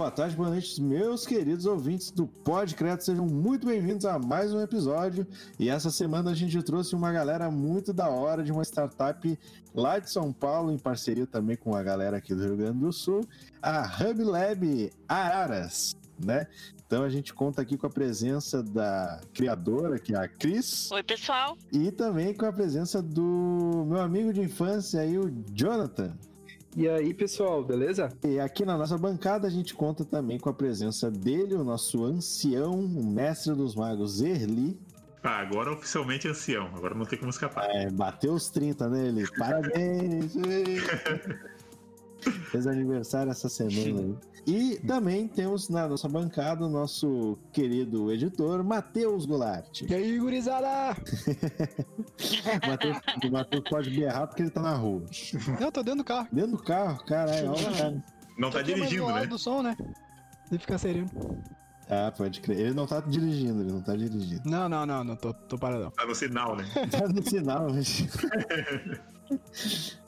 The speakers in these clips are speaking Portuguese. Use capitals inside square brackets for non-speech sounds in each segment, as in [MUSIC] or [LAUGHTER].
Boa tarde, boa noite, meus queridos ouvintes do Podcreto. Sejam muito bem-vindos a mais um episódio. E essa semana a gente trouxe uma galera muito da hora de uma startup lá de São Paulo, em parceria também com a galera aqui do Rio Grande do Sul, a Hub Lab Araras, né? Então a gente conta aqui com a presença da criadora, que é a Cris. Oi, pessoal. E também com a presença do meu amigo de infância aí, o Jonathan. E aí, pessoal, beleza? E aqui na nossa bancada a gente conta também com a presença dele, o nosso ancião, o mestre dos magos, Erli. Ah, agora oficialmente ancião, agora não tem como escapar. É, bateu os 30 nele. Parabéns! [LAUGHS] Fez aniversário essa semana aí. E também temos na nossa bancada o nosso querido editor, Matheus Goulart. E aí, gurizada? [LAUGHS] o Matheus pode berrar porque ele tá na rua. Não, tô dentro do carro. Dentro do carro? Caralho, olha cara. Não tá dirigindo, né? do som, né? Ele fica sereno. Ah, pode crer. Ele não tá dirigindo, ele não tá dirigindo. Não, não, não, não, tô, tô paradão. Tá no sinal, né? [LAUGHS] tá no sinal, mas... [LAUGHS]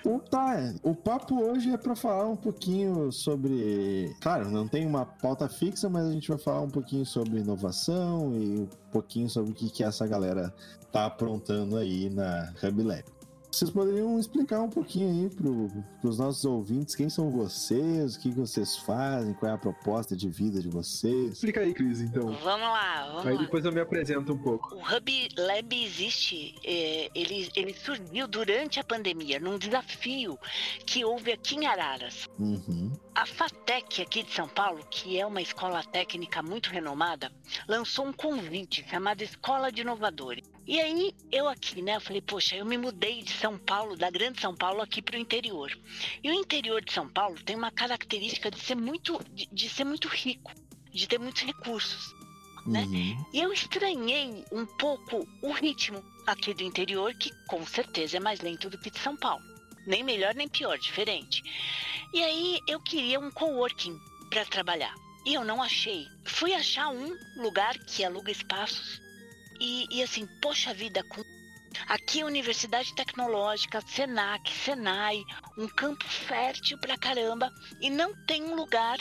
Então tá, o papo hoje é para falar um pouquinho sobre. Claro, não tem uma pauta fixa, mas a gente vai falar um pouquinho sobre inovação e um pouquinho sobre o que, que essa galera tá aprontando aí na Hub Lab. Vocês poderiam explicar um pouquinho aí para os nossos ouvintes quem são vocês, o que, vocês fazem, qual é a proposta de vida de vocês? Explica aí, Cris, então. Vamos lá, vamos Aí lá. depois eu me apresento um pouco. O Hub Lab existe, é, ele, ele surgiu durante a pandemia, num desafio que houve aqui em Araras. Uhum. A FATEC aqui de São Paulo, que é uma escola técnica muito renomada, lançou um convite chamado Escola de Inovadores. E aí, eu aqui, né, eu falei, poxa, eu me mudei de São Paulo, da grande São Paulo, aqui para o interior. E o interior de São Paulo tem uma característica de ser muito, de, de ser muito rico, de ter muitos recursos. Né? Uhum. E eu estranhei um pouco o ritmo aqui do interior, que com certeza é mais lento do que de São Paulo. Nem melhor nem pior, diferente. E aí eu queria um coworking para trabalhar. E eu não achei. Fui achar um lugar que aluga espaços. E, e assim, poxa vida, com Aqui, Universidade Tecnológica, Senac, Senai, um campo fértil pra caramba, e não tem um lugar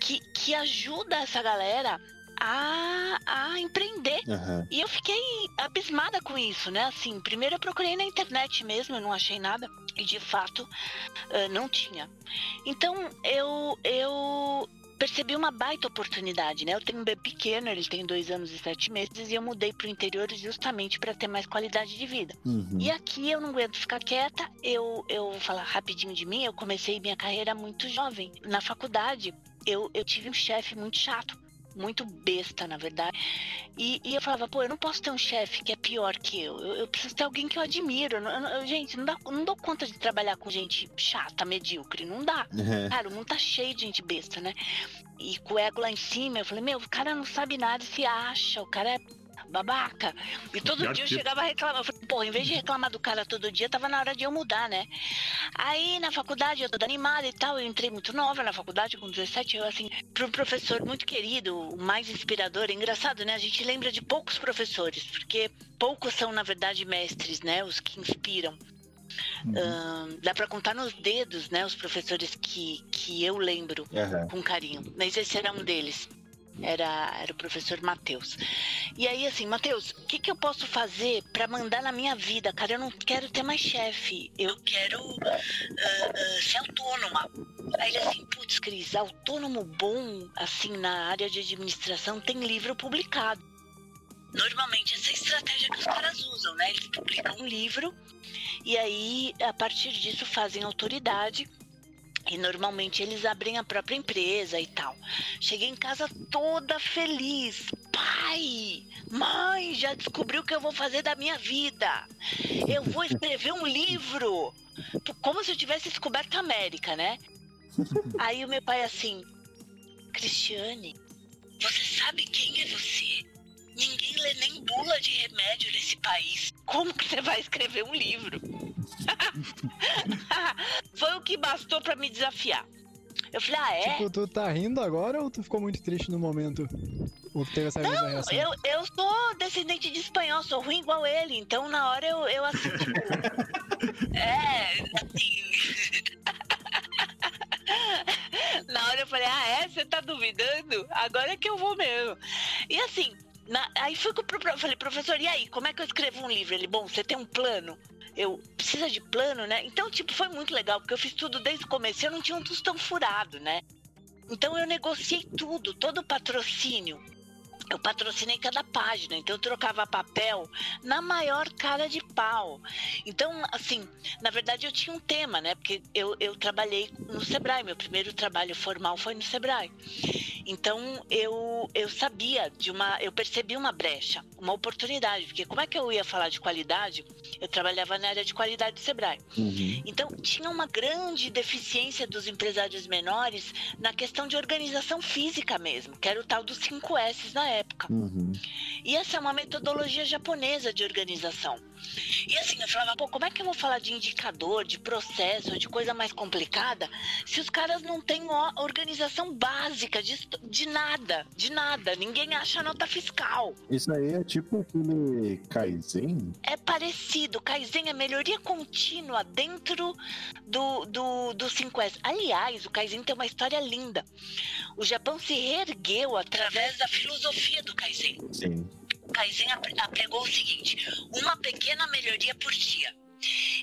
que, que ajuda essa galera a, a empreender. Uhum. E eu fiquei abismada com isso, né? Assim, primeiro eu procurei na internet mesmo, eu não achei nada. E de fato, uh, não tinha. Então, eu, eu percebi uma baita oportunidade, né? Eu tenho um bebê pequeno, ele tem dois anos e sete meses, e eu mudei para o interior justamente para ter mais qualidade de vida. Uhum. E aqui eu não aguento ficar quieta, eu, eu vou falar rapidinho de mim, eu comecei minha carreira muito jovem. Na faculdade, eu, eu tive um chefe muito chato muito besta, na verdade. E, e, eu falava, pô, eu não posso ter um chefe que é pior que eu. Eu, eu preciso ter alguém que eu admiro. Eu, eu, gente, não, dá, não dou conta de trabalhar com gente chata, medíocre. Não dá. É. Cara, o mundo tá cheio de gente besta, né? E com o ego lá em cima, eu falei, meu, o cara não sabe nada se acha, o cara é babaca. E [LAUGHS] todo Pior dia eu que- chegava a reclamar. Eu falei, pô, em vez de reclamar do cara todo dia, tava na hora de eu mudar, né? Aí na faculdade, eu toda animada e tal, eu entrei muito nova na faculdade, com 17, eu assim, para um professor muito querido, o mais inspirador. É engraçado, né? A gente lembra de poucos professores, porque poucos são, na verdade, mestres, né? Os que inspiram. Ahn, dá para contar nos dedos, né? Os professores que, que eu lembro Uhum. com carinho. Mas esse era um deles. Era, era o professor Matheus. E aí, assim, Matheus, o que, que eu posso fazer para mandar na minha vida? Cara, eu não quero ter mais chefe. Eu quero ah, ah, ser autônoma. Aí ele assim, putz, Cris, autônomo bom, assim, na área de administração, tem livro publicado. Normalmente essa é a estratégia que os caras usam, né? Eles publicam um livro e aí, a partir disso, fazem autoridade. E normalmente eles abrem a própria empresa e tal. Cheguei em casa toda feliz. Pai, mãe, já descobriu o que eu vou fazer da minha vida. Eu vou escrever um livro. Como se eu tivesse descoberto a América, né? Aí o meu pai assim, Cristiane, você sabe quem é você? Ninguém lê nem bula de remédio nesse país. Como que você vai escrever um livro? [LAUGHS] Foi o que bastou pra me desafiar. Eu falei, ah, é? Tipo, tu tá rindo agora ou tu ficou muito triste no momento? Ou teve essa mesma reação? Eu, eu sou descendente de espanhol, sou ruim igual ele, então na hora eu, eu assim, tipo. [LAUGHS] é, assim. [LAUGHS] na você tá duvidando? Agora é que eu vou mesmo. E assim, na- aí fui pro, pro, falei, professor, e aí, como é que eu escrevo um livro? Ele, bom, você tem um plano? Eu, precisa de plano, né? Então, tipo, foi muito legal, porque eu fiz tudo desde o começo, eu não tinha um tostão furado, né? Então eu negociei tudo, todo o patrocínio. Eu patrocinei cada página, então eu trocava papel na maior cara de pau. Então, assim, na verdade eu tinha um tema, né? Porque eu, eu trabalhei no Sebrae, meu primeiro trabalho formal foi no Sebrae. Então eu, eu sabia de uma. Eu percebi uma brecha, uma oportunidade, porque como é que eu ia falar de qualidade? Eu trabalhava na área de qualidade do Sebrae. Uhum. Então, tinha uma grande deficiência dos empresários menores na questão de organização física mesmo, que era o tal dos 5 S na época. Uhum. E essa é uma metodologia japonesa de organização. E assim, eu falava, pô, como é que eu vou falar de indicador, de processo, de coisa mais complicada, se os caras não têm organização básica de, de nada, de nada. Ninguém acha nota fiscal. Isso aí é tipo aquele Kaizen? É parecido. Kaizen é melhoria contínua dentro do, do, do 5S. Aliás, o Kaizen tem uma história linda. O Japão se reergueu através da filosofia do Kaizen. Sim. Kaizen apre- apregou o seguinte: uma pequena melhoria por dia.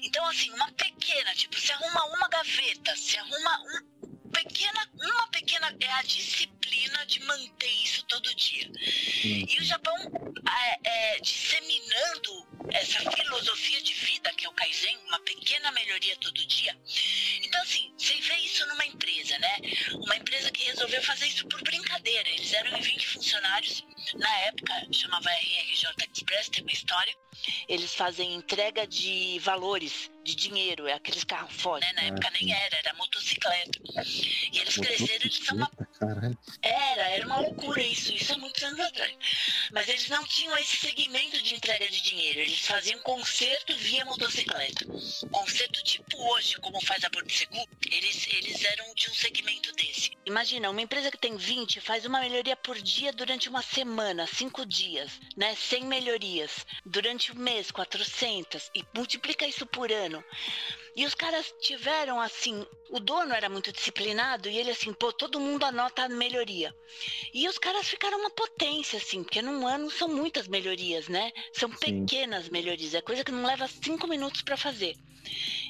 Então, assim, uma pequena, tipo, se arruma uma gaveta, se arruma um pequena, uma pequena é a disciplina de manter isso todo dia. E o Japão é, é, disseminando essa filosofia de vida que é o Kaizen, uma pequena melhoria todo dia. Então, assim, você vê isso numa empresa, né? Uma empresa que resolveu fazer isso por brincadeira. Eles eram em 20 funcionários, na época chamava RRJ Express, tem uma história. Eles fazem entrega de valores, de dinheiro, é aqueles carros fortes. Né? Na Ah, época nem era, era motocicleta. E eles cresceram, eles são uma Motocicleta, Caralho. era, era uma loucura isso, isso há muitos anos atrás. Mas eles não tinham esse segmento de entrega de dinheiro, eles faziam conserto via motocicleta. Conserto tipo hoje, como faz a Porto Seguro, eles, eles eram de um segmento desse. Imagina, uma empresa que tem 20 faz uma melhoria por dia durante uma semana, 5 dias, né? 100 melhorias. Durante um mês, 400. E multiplica isso por ano. E os caras tiveram assim, o dono era muito disciplinado e ele assim, pô, todo mundo anota a melhoria. E os caras ficaram uma potência, assim, porque num ano são muitas melhorias, né? São Sim. pequenas melhorias, é coisa que não leva cinco minutos para fazer.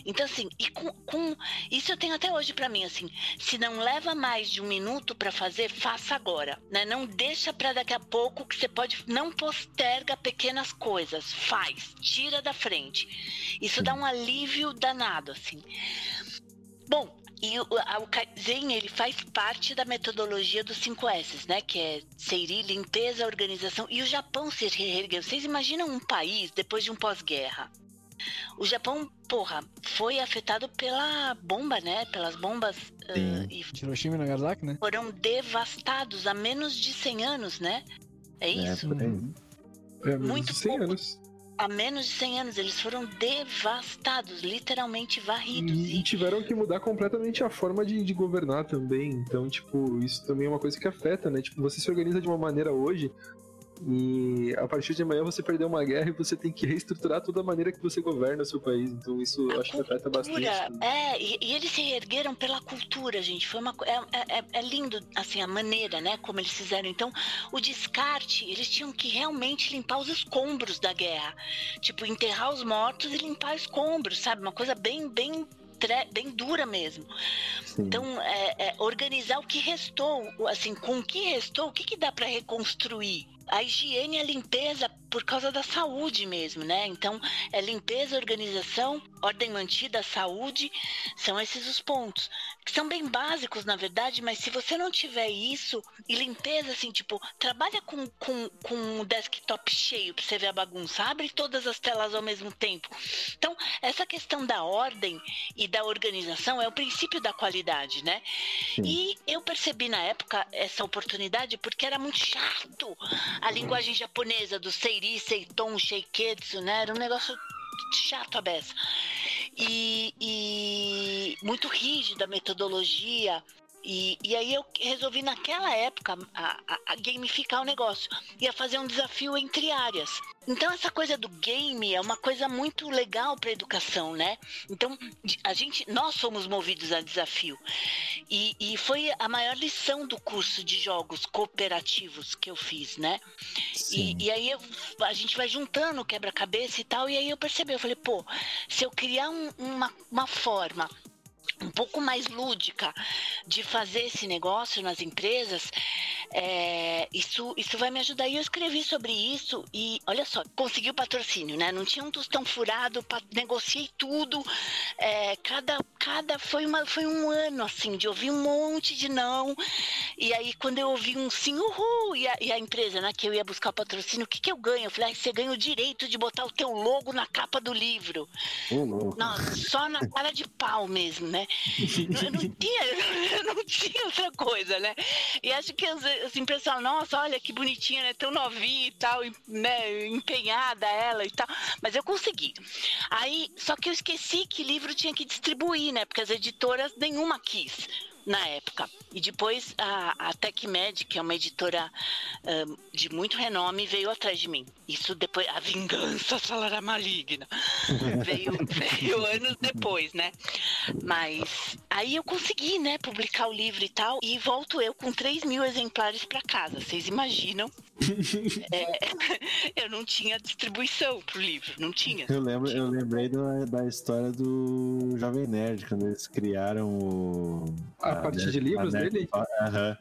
Então, assim, e com, com- isso eu tenho até hoje para mim, assim, se não leva mais de um minuto para fazer, faça agora, né? Não deixa para daqui a pouco que você pode, não posterga pequenas coisas, faz, tira da frente. Isso dá um alívio danado, assim. Bom, e o, o Kaizen, ele faz parte da metodologia dos 5S, né? Que é Seiri, limpeza, organização. E o Japão se reergueu. Vocês imaginam um país depois de um pós-guerra? O Japão, porra, foi afetado pela bomba, né? Pelas bombas. Sim. e Hiroshima e Nagasaki, né? foram devastados há menos de 100 anos, né? É isso? É, por aí. É, menos Muito de 100 pouco. anos. Há menos de 100 anos eles foram devastados, literalmente varridos. E, e tiveram que mudar completamente a forma de, de governar também. Então, tipo, isso também é uma coisa que afeta, né? Tipo, você se organiza de uma maneira hoje e a partir de amanhã você perdeu uma guerra e você tem que reestruturar toda a maneira que você governa o seu país. Então, isso A acho que afeta bastante. cultura, é, e, e eles se ergueram pela cultura, gente. Foi uma, co- é, é, é lindo, assim, a maneira, né, como eles fizeram. Então, o descarte, eles tinham que realmente limpar os escombros da guerra. Tipo, enterrar os mortos e limpar escombros, sabe? Uma coisa bem, bem, bem dura mesmo. Sim. Então, é, é, organizar o que restou, assim, com o que restou, o que, que dá para reconstruir? A higiene e a limpeza por causa da saúde mesmo, né? Então, é limpeza, organização, ordem mantida, saúde, são esses os pontos. Que são bem básicos, na verdade, mas se você não tiver isso, e limpeza, assim, tipo, trabalha com, com, com o desktop cheio pra você ver a bagunça, abre todas as telas ao mesmo tempo. Então, essa questão da ordem e da organização é o princípio da qualidade, né? Sim. E eu percebi na época essa oportunidade porque era muito chato a linguagem japonesa do Seiri, Seiton, Sheiketsu, né? Era um negócio chato a beça. E, e muito rígida a metodologia. E, e aí eu resolvi naquela época a, a, a gamificar o negócio. Ia fazer um desafio entre áreas. Então essa coisa do game é uma coisa muito legal para educação, né? Então a gente, nós somos movidos a desafio e, e, foi a maior lição do curso de jogos cooperativos que eu fiz, né? E, e, aí eu, a gente vai juntando quebra-cabeça e tal e aí eu percebi, eu falei, pô, se eu criar um, uma, uma forma um pouco mais lúdica de fazer esse negócio nas empresas, é, isso, isso vai me ajudar. E eu escrevi sobre isso e, olha só, consegui o patrocínio, né? Não tinha um tostão furado, negociei tudo. É, cada, cada foi, uma, foi um ano, assim, de ouvir um monte de não. E aí, quando eu ouvi um sim, uhul, e a, e a empresa, né, que eu ia buscar o patrocínio, o que, que eu ganho? Eu falei, ah, você ganha o direito de botar o teu logo na capa do livro. Oh, Nossa, só na cara de pau mesmo, né? [LAUGHS] eu, não tinha, eu não tinha outra coisa, né? E acho que as, as empresas falam, nossa, olha que bonitinha, né? Tão novinha e tal, né? Empenhada ela e tal. Mas eu consegui. Aí, só que eu esqueci que livro tinha que distribuir, né? Porque as editoras nenhuma quis na época. E depois a, a TechMed, que é uma editora um, de muito renome, veio atrás de mim. Isso depois, a vingança falará maligna. [LAUGHS] veio, veio anos depois, né? Mas aí eu consegui, né, publicar o livro e tal, e volto eu com 3 mil exemplares para casa. Vocês imaginam? É, [LAUGHS] eu não tinha distribuição pro livro, não tinha. Eu lembro, eu lembrei da, da história do Jovem Nerd, quando eles criaram o. A, a partir de livros dele? Aham.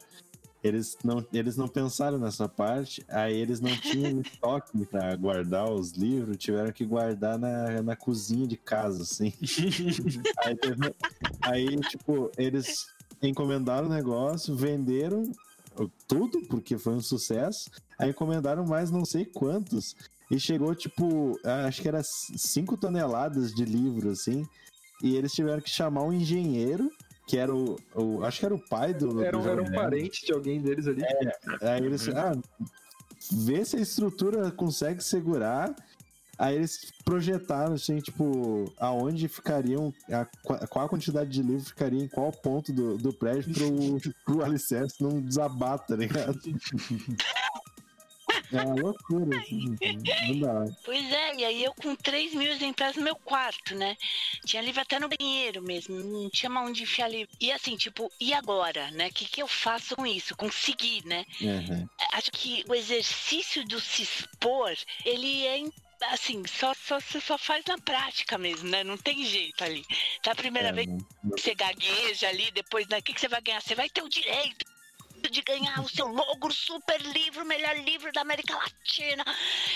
Eles não, eles não pensaram nessa parte, aí eles não tinham [LAUGHS] estoque para guardar os livros, tiveram que guardar na, na cozinha de casa, assim. [LAUGHS] aí, teve, aí, tipo, eles encomendaram o negócio, venderam tudo, porque foi um sucesso, aí encomendaram mais não sei quantos, e chegou, tipo, acho que era 5 toneladas de livro, assim, e eles tiveram que chamar um engenheiro que era o, o, Acho que era o pai do. Era, do era um parente de alguém deles ali. É, aí eles. Ah, vê se a estrutura consegue segurar. Aí eles projetaram, assim, tipo, aonde ficariam, a, qual a quantidade de livro ficaria em qual ponto do, do prédio pro, pro alicerce não desabar, tá ligado? É uma loucura, assim, não dá. Pois é, e aí eu com 3 mil exemplares no meu quarto, né? Tinha livro até no banheiro mesmo, não tinha mais onde enfiar livro. E assim, tipo, e agora, né? O que, que eu faço com isso? Conseguir, né? Uhum. Acho que o exercício do se expor, ele é assim, só, só, você só faz na prática mesmo, né? Não tem jeito ali. Tá a primeira é, vez que você gagueja ali, depois, né? O que, que você vai ganhar? Você vai ter o direito de ganhar o seu logo super livro, melhor livro da América Latina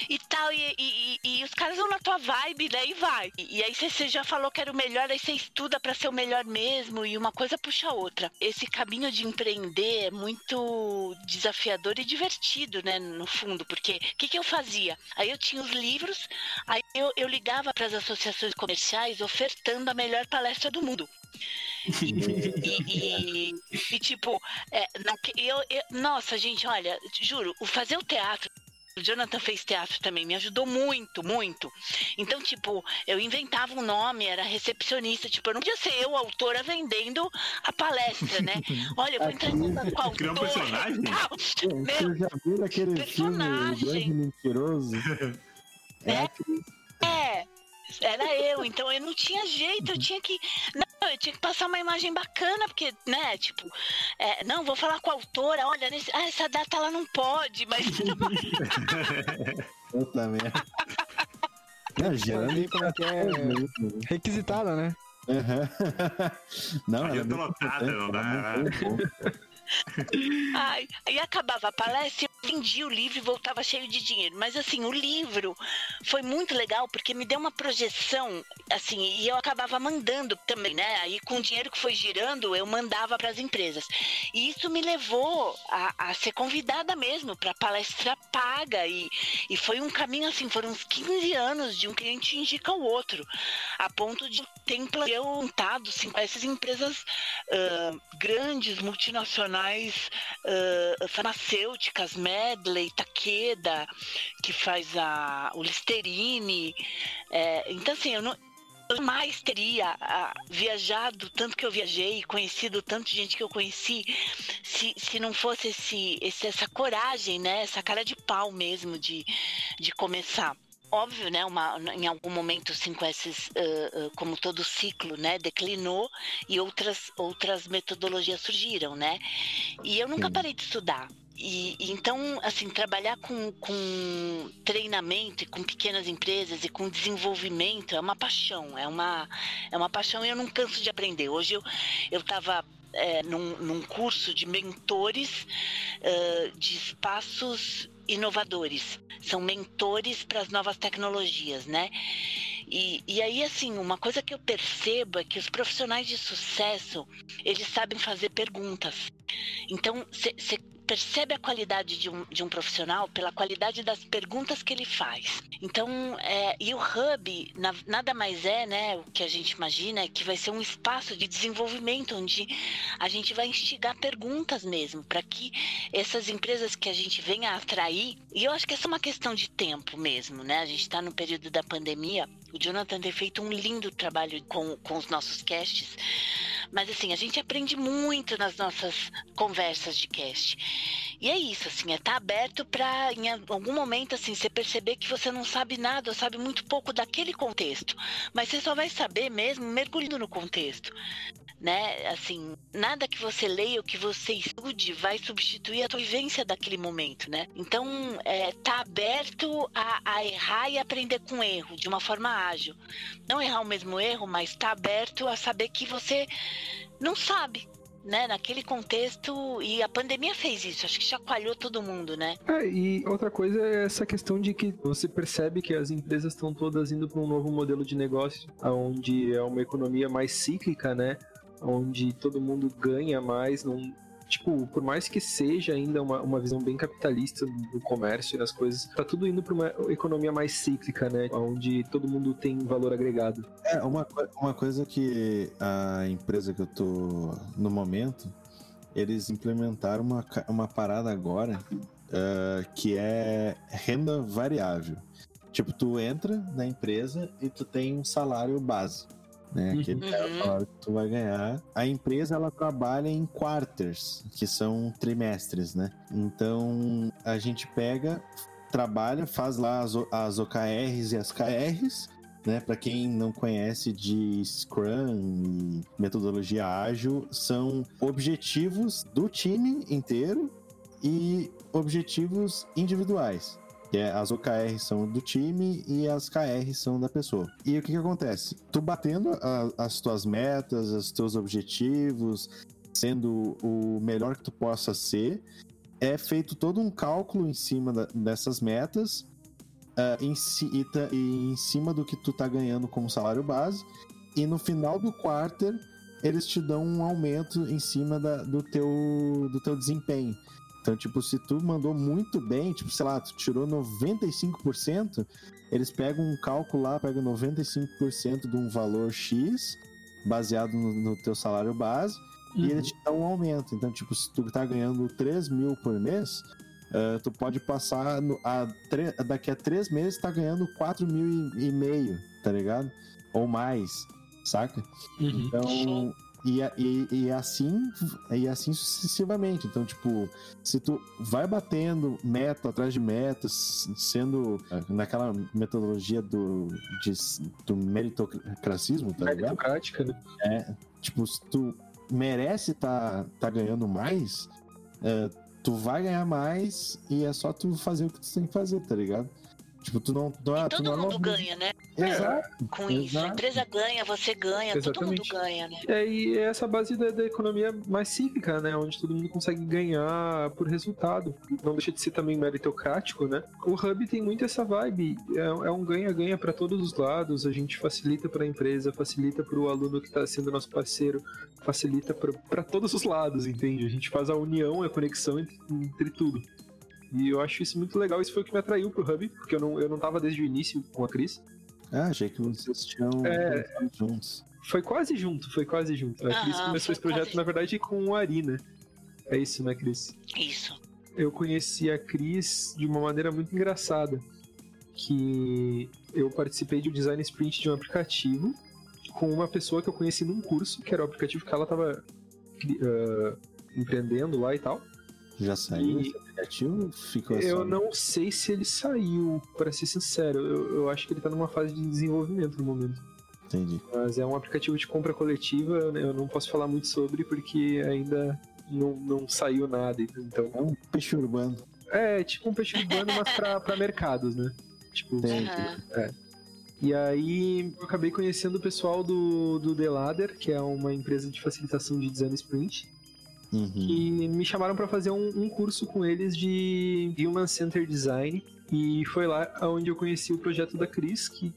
e tal. E, e, e os caras vão na tua vibe, né? E vai. E, e aí você já falou que era o melhor, aí você estuda para ser o melhor mesmo, e uma coisa puxa a outra. Esse caminho de empreender é muito desafiador e divertido, né? No fundo, porque o que, que eu fazia? Aí eu tinha os livros, aí eu, eu ligava para as associações comerciais ofertando a melhor palestra do mundo. E, e, e, tipo, é, eu, eu, nossa, gente, olha, juro, o fazer o teatro o Jonathan fez teatro também, me ajudou muito, muito. Então, tipo, eu inventava um nome, era recepcionista, tipo, eu não podia ser eu, autora, vendendo a palestra, né? [LAUGHS] Olha, eu vou entrar em com a autora. um personagem? Você já viu aquele personagem. filme Grande Mentiroso? É, é, era eu, então eu não tinha jeito, eu tinha que. Não, eu tinha que passar uma imagem bacana, porque, né, tipo, é, não, vou falar com a autora, olha, nesse, ah, essa data ela não pode, mas. [LAUGHS] Puta merda. Não, geralmente como é que é requisitada, né? Uhum. Não, eu tô lotada, não dá. [LAUGHS] Ai, aí acabava a palestra, eu vendi o livro e voltava cheio de dinheiro. Mas assim, o livro foi muito legal porque me deu uma projeção, assim, e eu acabava mandando também, né? Aí com o dinheiro que foi girando, eu mandava para as empresas. E isso me levou a, a ser convidada mesmo para palestra paga. E, e foi um caminho assim, foram uns 15 anos de um cliente indica o outro, a ponto de ter implantado assim, essas empresas uh, grandes, multinacionais uh, farmacêuticas, Medley, Takeda, que faz a, o Listerine. É, então, assim, eu não, eu jamais teria viajado tanto que eu viajei, conhecido tanto gente que eu conheci, se, se não fosse esse, esse, essa coragem, né? Essa cara de pau mesmo de, de começar óbvio, né, uma, em algum momento o 5S, uh, uh, como todo ciclo, né, declinou e outras, outras metodologias surgiram, né? E eu nunca parei de estudar. E, então, assim, trabalhar com, com treinamento e com pequenas empresas e com desenvolvimento é uma paixão, é uma, é uma paixão e eu não canso de aprender. Hoje eu estava é, num, num, curso de mentores uh, de espaços inovadores, são mentores para as novas tecnologias, né? E, e aí, assim, uma coisa que eu percebo é que os profissionais de sucesso, eles sabem fazer perguntas. Então, você percebe a qualidade de um, de um profissional pela qualidade das perguntas que ele faz. Então, é, e o Hub na, nada mais é, né, o que a gente imagina é que vai ser um espaço de desenvolvimento onde a gente vai instigar perguntas mesmo, para que essas empresas que a gente venha atrair, e eu acho que essa é uma questão de tempo mesmo, né? A gente está no período da pandemia, o Jonathan tem feito um lindo trabalho com, com os nossos casts mas assim, a gente aprende muito nas nossas conversas de cast. E é isso, assim, é estar tá aberto para em algum momento assim, você perceber que você não sabe nada, ou sabe muito pouco daquele contexto, mas você só vai saber mesmo mergulhando no contexto né? Assim, nada que você leia ou que você estude vai substituir a tua vivência daquele momento, né? Então, é, tá aberto a, a, errar e aprender com erro, de uma forma ágil. Não errar o mesmo erro, mas tá aberto a saber que você não sabe, né, naquele contexto, e a pandemia fez isso, acho que chacoalhou todo mundo, né? É, e outra coisa é essa questão de que você percebe que as empresas estão todas indo para um novo modelo de negócio, onde é uma economia mais cíclica, né? Onde todo mundo ganha mais, tipo, por mais que seja ainda uma, uma visão bem capitalista do comércio e das coisas, tá tudo indo para uma economia mais cíclica, né? Onde todo mundo tem valor agregado. É, uma, uma coisa que a empresa que eu tô no momento, eles implementaram uma, uma parada agora uh, que é renda variável. Tipo, tu entra na empresa e tu tem um salário base né? Uhum. Aquele o salário que tu vai ganhar. A empresa ela trabalha em quarters, que são trimestres, né? Então a gente pega, trabalha, faz lá as, as OKRs e as KRs. Né, para quem não conhece de Scrum e metodologia ágil, são objetivos do time inteiro e objetivos individuais. Que é, as OKRs são do time e as KRs são da pessoa. E o que, que acontece? Tu batendo a, as tuas metas, os teus objetivos, sendo o melhor que tu possa ser, é feito todo um cálculo em cima da, dessas metas uh, em, e, tá, e em cima do que tu tá ganhando como salário base. E no final do quarter, eles te dão um aumento em cima da, do, teu, do teu desempenho. Então, tipo, se tu mandou muito bem, tipo, sei lá, tu tirou 95%, eles pegam um cálculo lá, pegam 95% de um valor X, baseado no, no teu salário base, uhum. e ele te dá um aumento. Então, tipo, se tu tá ganhando 3 mil por mês, uh, tu pode passar no, a, daqui a 3 meses tá ganhando 4 mil e, e meio, tá ligado? Ou mais, saca? Uhum. Então e, e, e, assim e assim sucessivamente. Então, tipo, se tu vai batendo meta atrás de metas, sendo naquela metodologia do, de, do meritocracismo, tá ligado? Meritocrática, né? É, tipo, se tu merece tá, tá ganhando mais, é, tu vai ganhar mais e é só tu fazer o que tu tem que fazer, tá ligado? Tipo, tu não. Tu, e todo tu mundo não... ganha, né? Exato. Com exato. isso. A empresa ganha, você ganha, Exatamente. todo mundo ganha, né? É, e é essa base da, da, economia mais cívica, né? Onde todo mundo consegue ganhar por resultado. Não deixa de ser também meritocrático, né? O Hub tem muito essa vibe. É, é um ganha-ganha para todos os lados. A gente facilita para a empresa, facilita para o aluno que está sendo nosso parceiro, facilita para todos os lados, entende? A gente faz a união, a conexão entre, entre tudo. E eu acho isso muito legal. Isso foi o que me atraiu pro Hub, porque eu não, eu não tava desde o início com a Cris. Ah, achei que vocês tinham é... juntos. Foi quase junto, foi quase junto. A Cris começou esse projeto, quase... na verdade, com o Ari, né? É isso, né, Cris? Isso. Eu conheci a Cris de uma maneira muito engraçada. Que eu participei de um design sprint de um aplicativo com uma pessoa que eu conheci num curso, que era o aplicativo que ela tava uh, empreendendo lá e tal. Já saiu E- esse aplicativo? Ficou Eu só... não sei se ele saiu, pra ser sincero. Eu, eu acho que ele tá numa fase de desenvolvimento no momento. Entendi. Mas é um aplicativo de compra coletiva, eu não posso falar muito sobre porque ainda não, não saiu nada. Então, É um peixe urbano. é tipo um peixe urbano, mas pra, pra mercados, né? Tipo, Entendi. Aham. E aí eu acabei conhecendo o pessoal do, do The Ladder, que é uma empresa de facilitação de design sprint, Uhum. e me chamaram para fazer um, um curso com eles de Human Centered Design. E foi lá onde eu conheci o projeto da Cris, que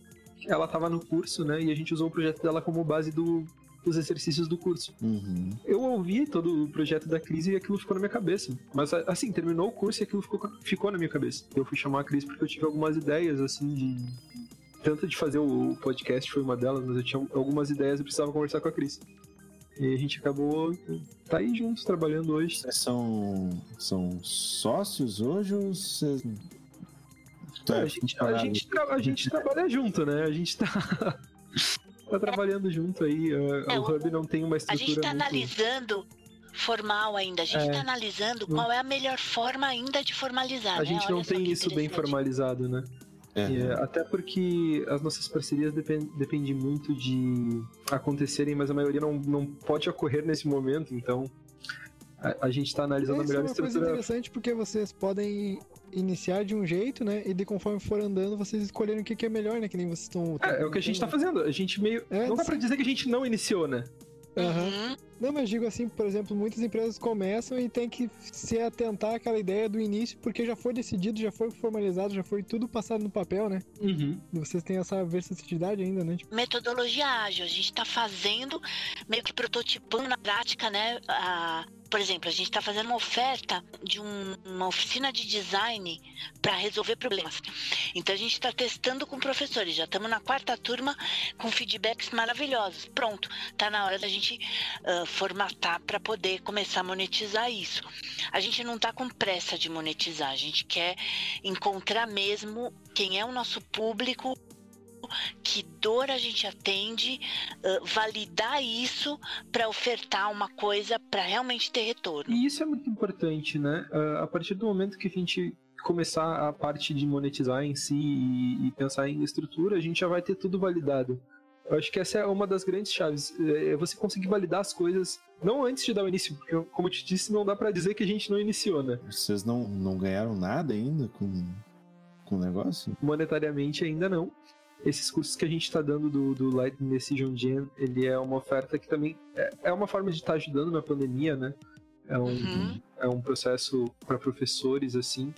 ela estava no curso, né? E a gente usou o projeto dela como base do, dos exercícios do curso. Uhum. Eu ouvi todo o projeto da Cris e aquilo ficou na minha cabeça. Mas assim, terminou o curso e aquilo ficou, ficou na minha cabeça. Eu fui chamar a Cris porque eu tive algumas ideias, assim, de. Tanto de fazer o podcast foi uma delas, mas eu tinha algumas ideias e precisava conversar com a Cris. E a gente acabou. Tá aí juntos, trabalhando hoje. Vocês são, são sócios hoje ou vocês... Tá, É, a, gente, a, gente tra- a gente trabalha junto, né? A gente tá. [LAUGHS] tá trabalhando junto aí. É, o Hub não tem uma A estrutura. gente tá muito... analisando formal ainda. A gente É. tá analisando Não- qual é a melhor forma ainda de formalizar. A né? gente Olha não tem isso bem formalizado, né? É, E, é, até porque as nossas parcerias dependem depende muito de acontecerem, mas a maioria não, não pode ocorrer nesse momento, então a, a gente está analisando a Isso é melhor uma coisa estrutura. interessante porque vocês podem iniciar de um jeito, né? E de conforme for andando, vocês escolherem o que, que é melhor, né? Que nem vocês estão. É, é o que a gente tá fazendo. A gente meio. É, não dá pra sim. dizer que a gente não iniciou, né? Aham. Uhum. Não, mas digo assim, por exemplo, muitas empresas começam e tem que se atentar àquela ideia do início, porque já foi decidido, já foi formalizado, já foi tudo passado no papel, né? Uhum. Vocês têm essa versatilidade ainda, né? Tipo, Metodologia ágil. A gente tá fazendo, meio que prototipando na prática, né? a- por exemplo, a gente está fazendo uma oferta de um- uma oficina de design para resolver problemas. Então a gente está testando com professores. Já estamos na quarta turma com feedbacks maravilhosos. Pronto, tá na hora da gente ah, formatar para poder começar a monetizar isso. A gente não tá com pressa de monetizar. A gente quer encontrar mesmo quem é o nosso público que dor a gente atende, ah, validar isso para ofertar uma coisa para realmente ter retorno. E isso é muito importante, né? Ah, a partir do momento que a gente começar a parte de monetizar em si e, e pensar em estrutura, a gente já vai ter tudo validado. Eu acho que essa é uma das grandes chaves. É você conseguir validar as coisas, não antes de dar o início, porque, como eu te disse, não dá pra dizer que a gente não iniciou, né? Vocês não, não ganharam nada ainda com, com o negócio? monetariamente ainda não. Esses cursos que a gente está dando do, do Lightning Decision Gen, ele é uma oferta que também é, é uma forma de estar ajudando na pandemia, né? É um, Uhum. é um processo para professores, assim,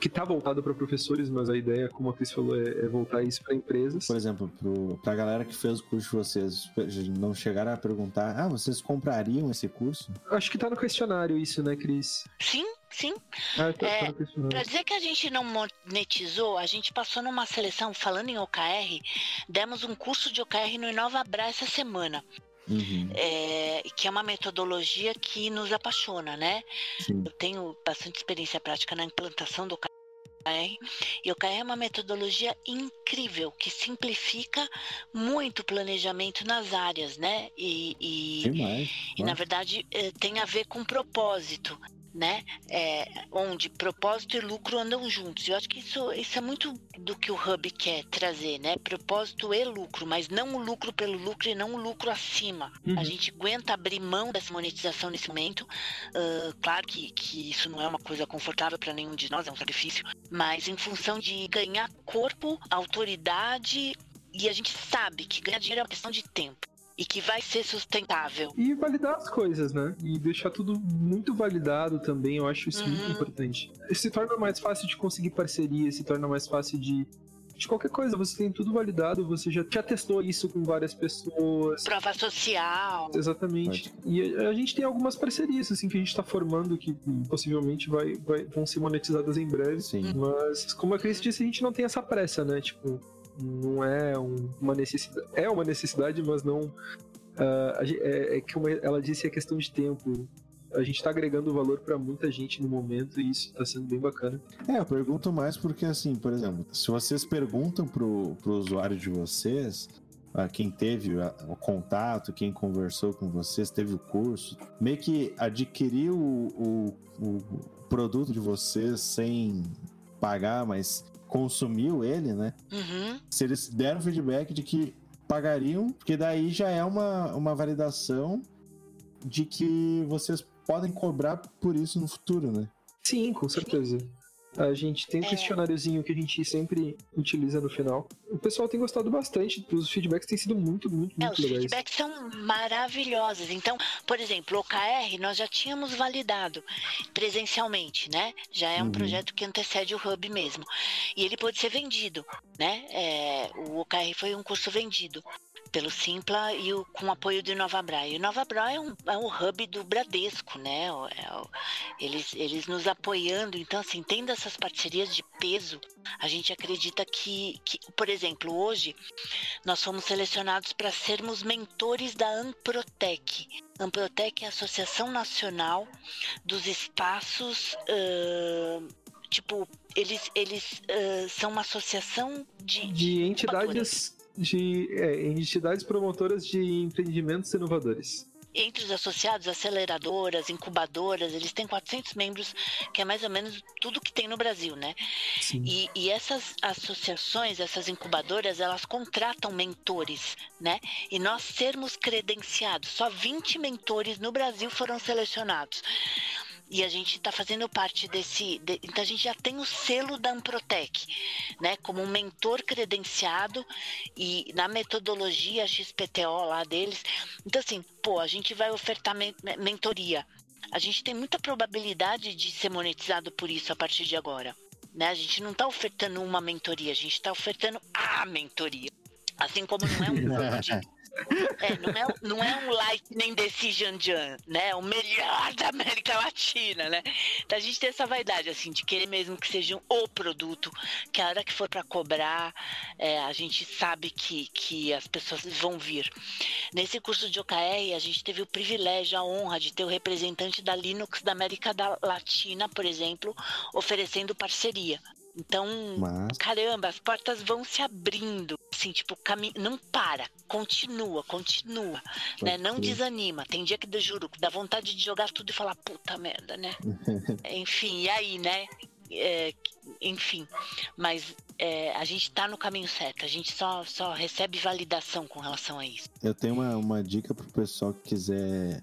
que está voltado para professores, mas a ideia, como a Cris falou, é, é voltar isso para empresas. Por exemplo, pro, pra galera que fez o curso de vocês, não chegaram a perguntar, ah, vocês comprariam esse curso? Acho que está no questionário isso, né, Cris? Sim, sim. Ah, tá, É, tá no questionário. Para dizer que a gente não monetizou, a gente passou numa seleção, falando em OKR, demos um curso de OKR no Inova Bra essa semana, Uhum, é, que é uma metodologia que nos apaixona, né? sim. Eu tenho bastante experiência prática na implantação do OKR. E o OKR é uma metodologia incrível que simplifica muito o planejamento nas áreas, né? E, e- Demais. e na verdade eh, tem a ver com propósito, né? É, onde propósito e lucro andam juntos. Eu acho que isso, isso é muito do que o Hub quer trazer, né? Propósito e lucro, mas não o lucro pelo lucro e não o lucro acima. Uhum. A gente aguenta abrir mão dessa monetização nesse momento. Ah, claro que, que isso não é uma coisa confortável para nenhum de nós, é um sacrifício, mas em função de ganhar corpo, autoridade, e a gente sabe que ganhar dinheiro é uma questão de tempo. E que vai ser sustentável. E validar as coisas, né? E deixar tudo muito validado também, eu acho isso muito Uhum. importante. Se torna mais fácil de conseguir parceria, se torna mais fácil de. De qualquer coisa, você tem tudo validado, você já, já testou isso com várias pessoas. Prova social. Exatamente. E a, a gente tem algumas parcerias, assim, que a gente tá formando que possivelmente vai, vai- vão ser monetizadas em breve. Sim. Mas, como a Cris disse, a gente não tem essa pressa, né? Tipo, não é um- uma necessidade. É uma necessidade, mas não. ah, gen- é, é como ela disse, é questão de tempo. A gente tá agregando valor pra muita gente no momento e isso tá sendo bem bacana. É, eu pergunto mais porque, assim, por exemplo, se vocês perguntam pro, pro usuário de vocês, a quem teve a- o contato, quem conversou com vocês, teve o curso, meio que adquiriu o, o, o produto de vocês sem pagar, mas consumiu ele, né? Uhum. Se eles deram feedback de que pagariam, porque daí já é uma, uma validação de que vocês podem cobrar por isso no futuro, né? Sim, com certeza. A gente tem um É. questionáriozinho que a gente sempre utiliza no final. O pessoal tem gostado bastante, os feedbacks têm sido muito, muito, É, muito os legais. feedbacks são maravilhosos. Então, por exemplo, o OKR nós já tínhamos validado presencialmente, né? Já é um Uhum. projeto que antecede o Hub mesmo. E ele pode ser vendido, né? É, o OKR foi um curso vendido pelo Simpla e o, com apoio do Inovabra. E o Inovabra é um, é um hub do Bradesco, né? O- é o- eles, eles nos apoiando. Então, assim, tendo essas parcerias de peso, a gente acredita que, que por exemplo, hoje nós fomos selecionados para sermos mentores da Amprotec. Amprotec é a Associação Nacional dos Espaços. ãh, tipo, eles, eles ãh, são uma associação de, De entidades de é, entidades promotoras de empreendimentos inovadores. entre os associados, aceleradoras, incubadoras, eles têm 400 membros, que é mais ou menos tudo que tem no Brasil, né? Sim. E, e essas associações, essas incubadoras, elas contratam mentores, né? E nós sermos credenciados, só 20 mentores no Brasil foram selecionados. E a gente está fazendo parte desse. de- então a gente já tem o selo da Amprotec, né? Como um mentor credenciado e na metodologia XPTO lá deles. Então, assim, pô, a gente vai ofertar men- mentoria. A gente tem muita probabilidade de ser monetizado por isso a partir de agora. Né? A gente não está ofertando uma mentoria, a gente está ofertando a mentoria. Assim como não é um [LAUGHS] coaching. É, não é, não é um Lightning Decision Jam, né? O melhor da América Latina, né? Então a gente tem essa vaidade, assim, de querer mesmo que seja o produto, que a hora que for para cobrar, é, a gente sabe que, que as pessoas vão vir. Nesse curso de OKR, a gente teve o privilégio, a honra de ter o representante da Linux da América da Latina, por exemplo, oferecendo parceria. Então, Mas caramba, as portas vão se abrindo. Assim, tipo, cami... não para, continua, continua. Né? Não desanima. Tem dia que eu juro, dá vontade de jogar tudo e falar, puta merda, né? [LAUGHS] enfim, e aí, né? É, enfim, mas é, a gente tá no caminho certo, a gente só, só recebe validação com relação a isso. eu tenho uma, uma dica pro pessoal que quiser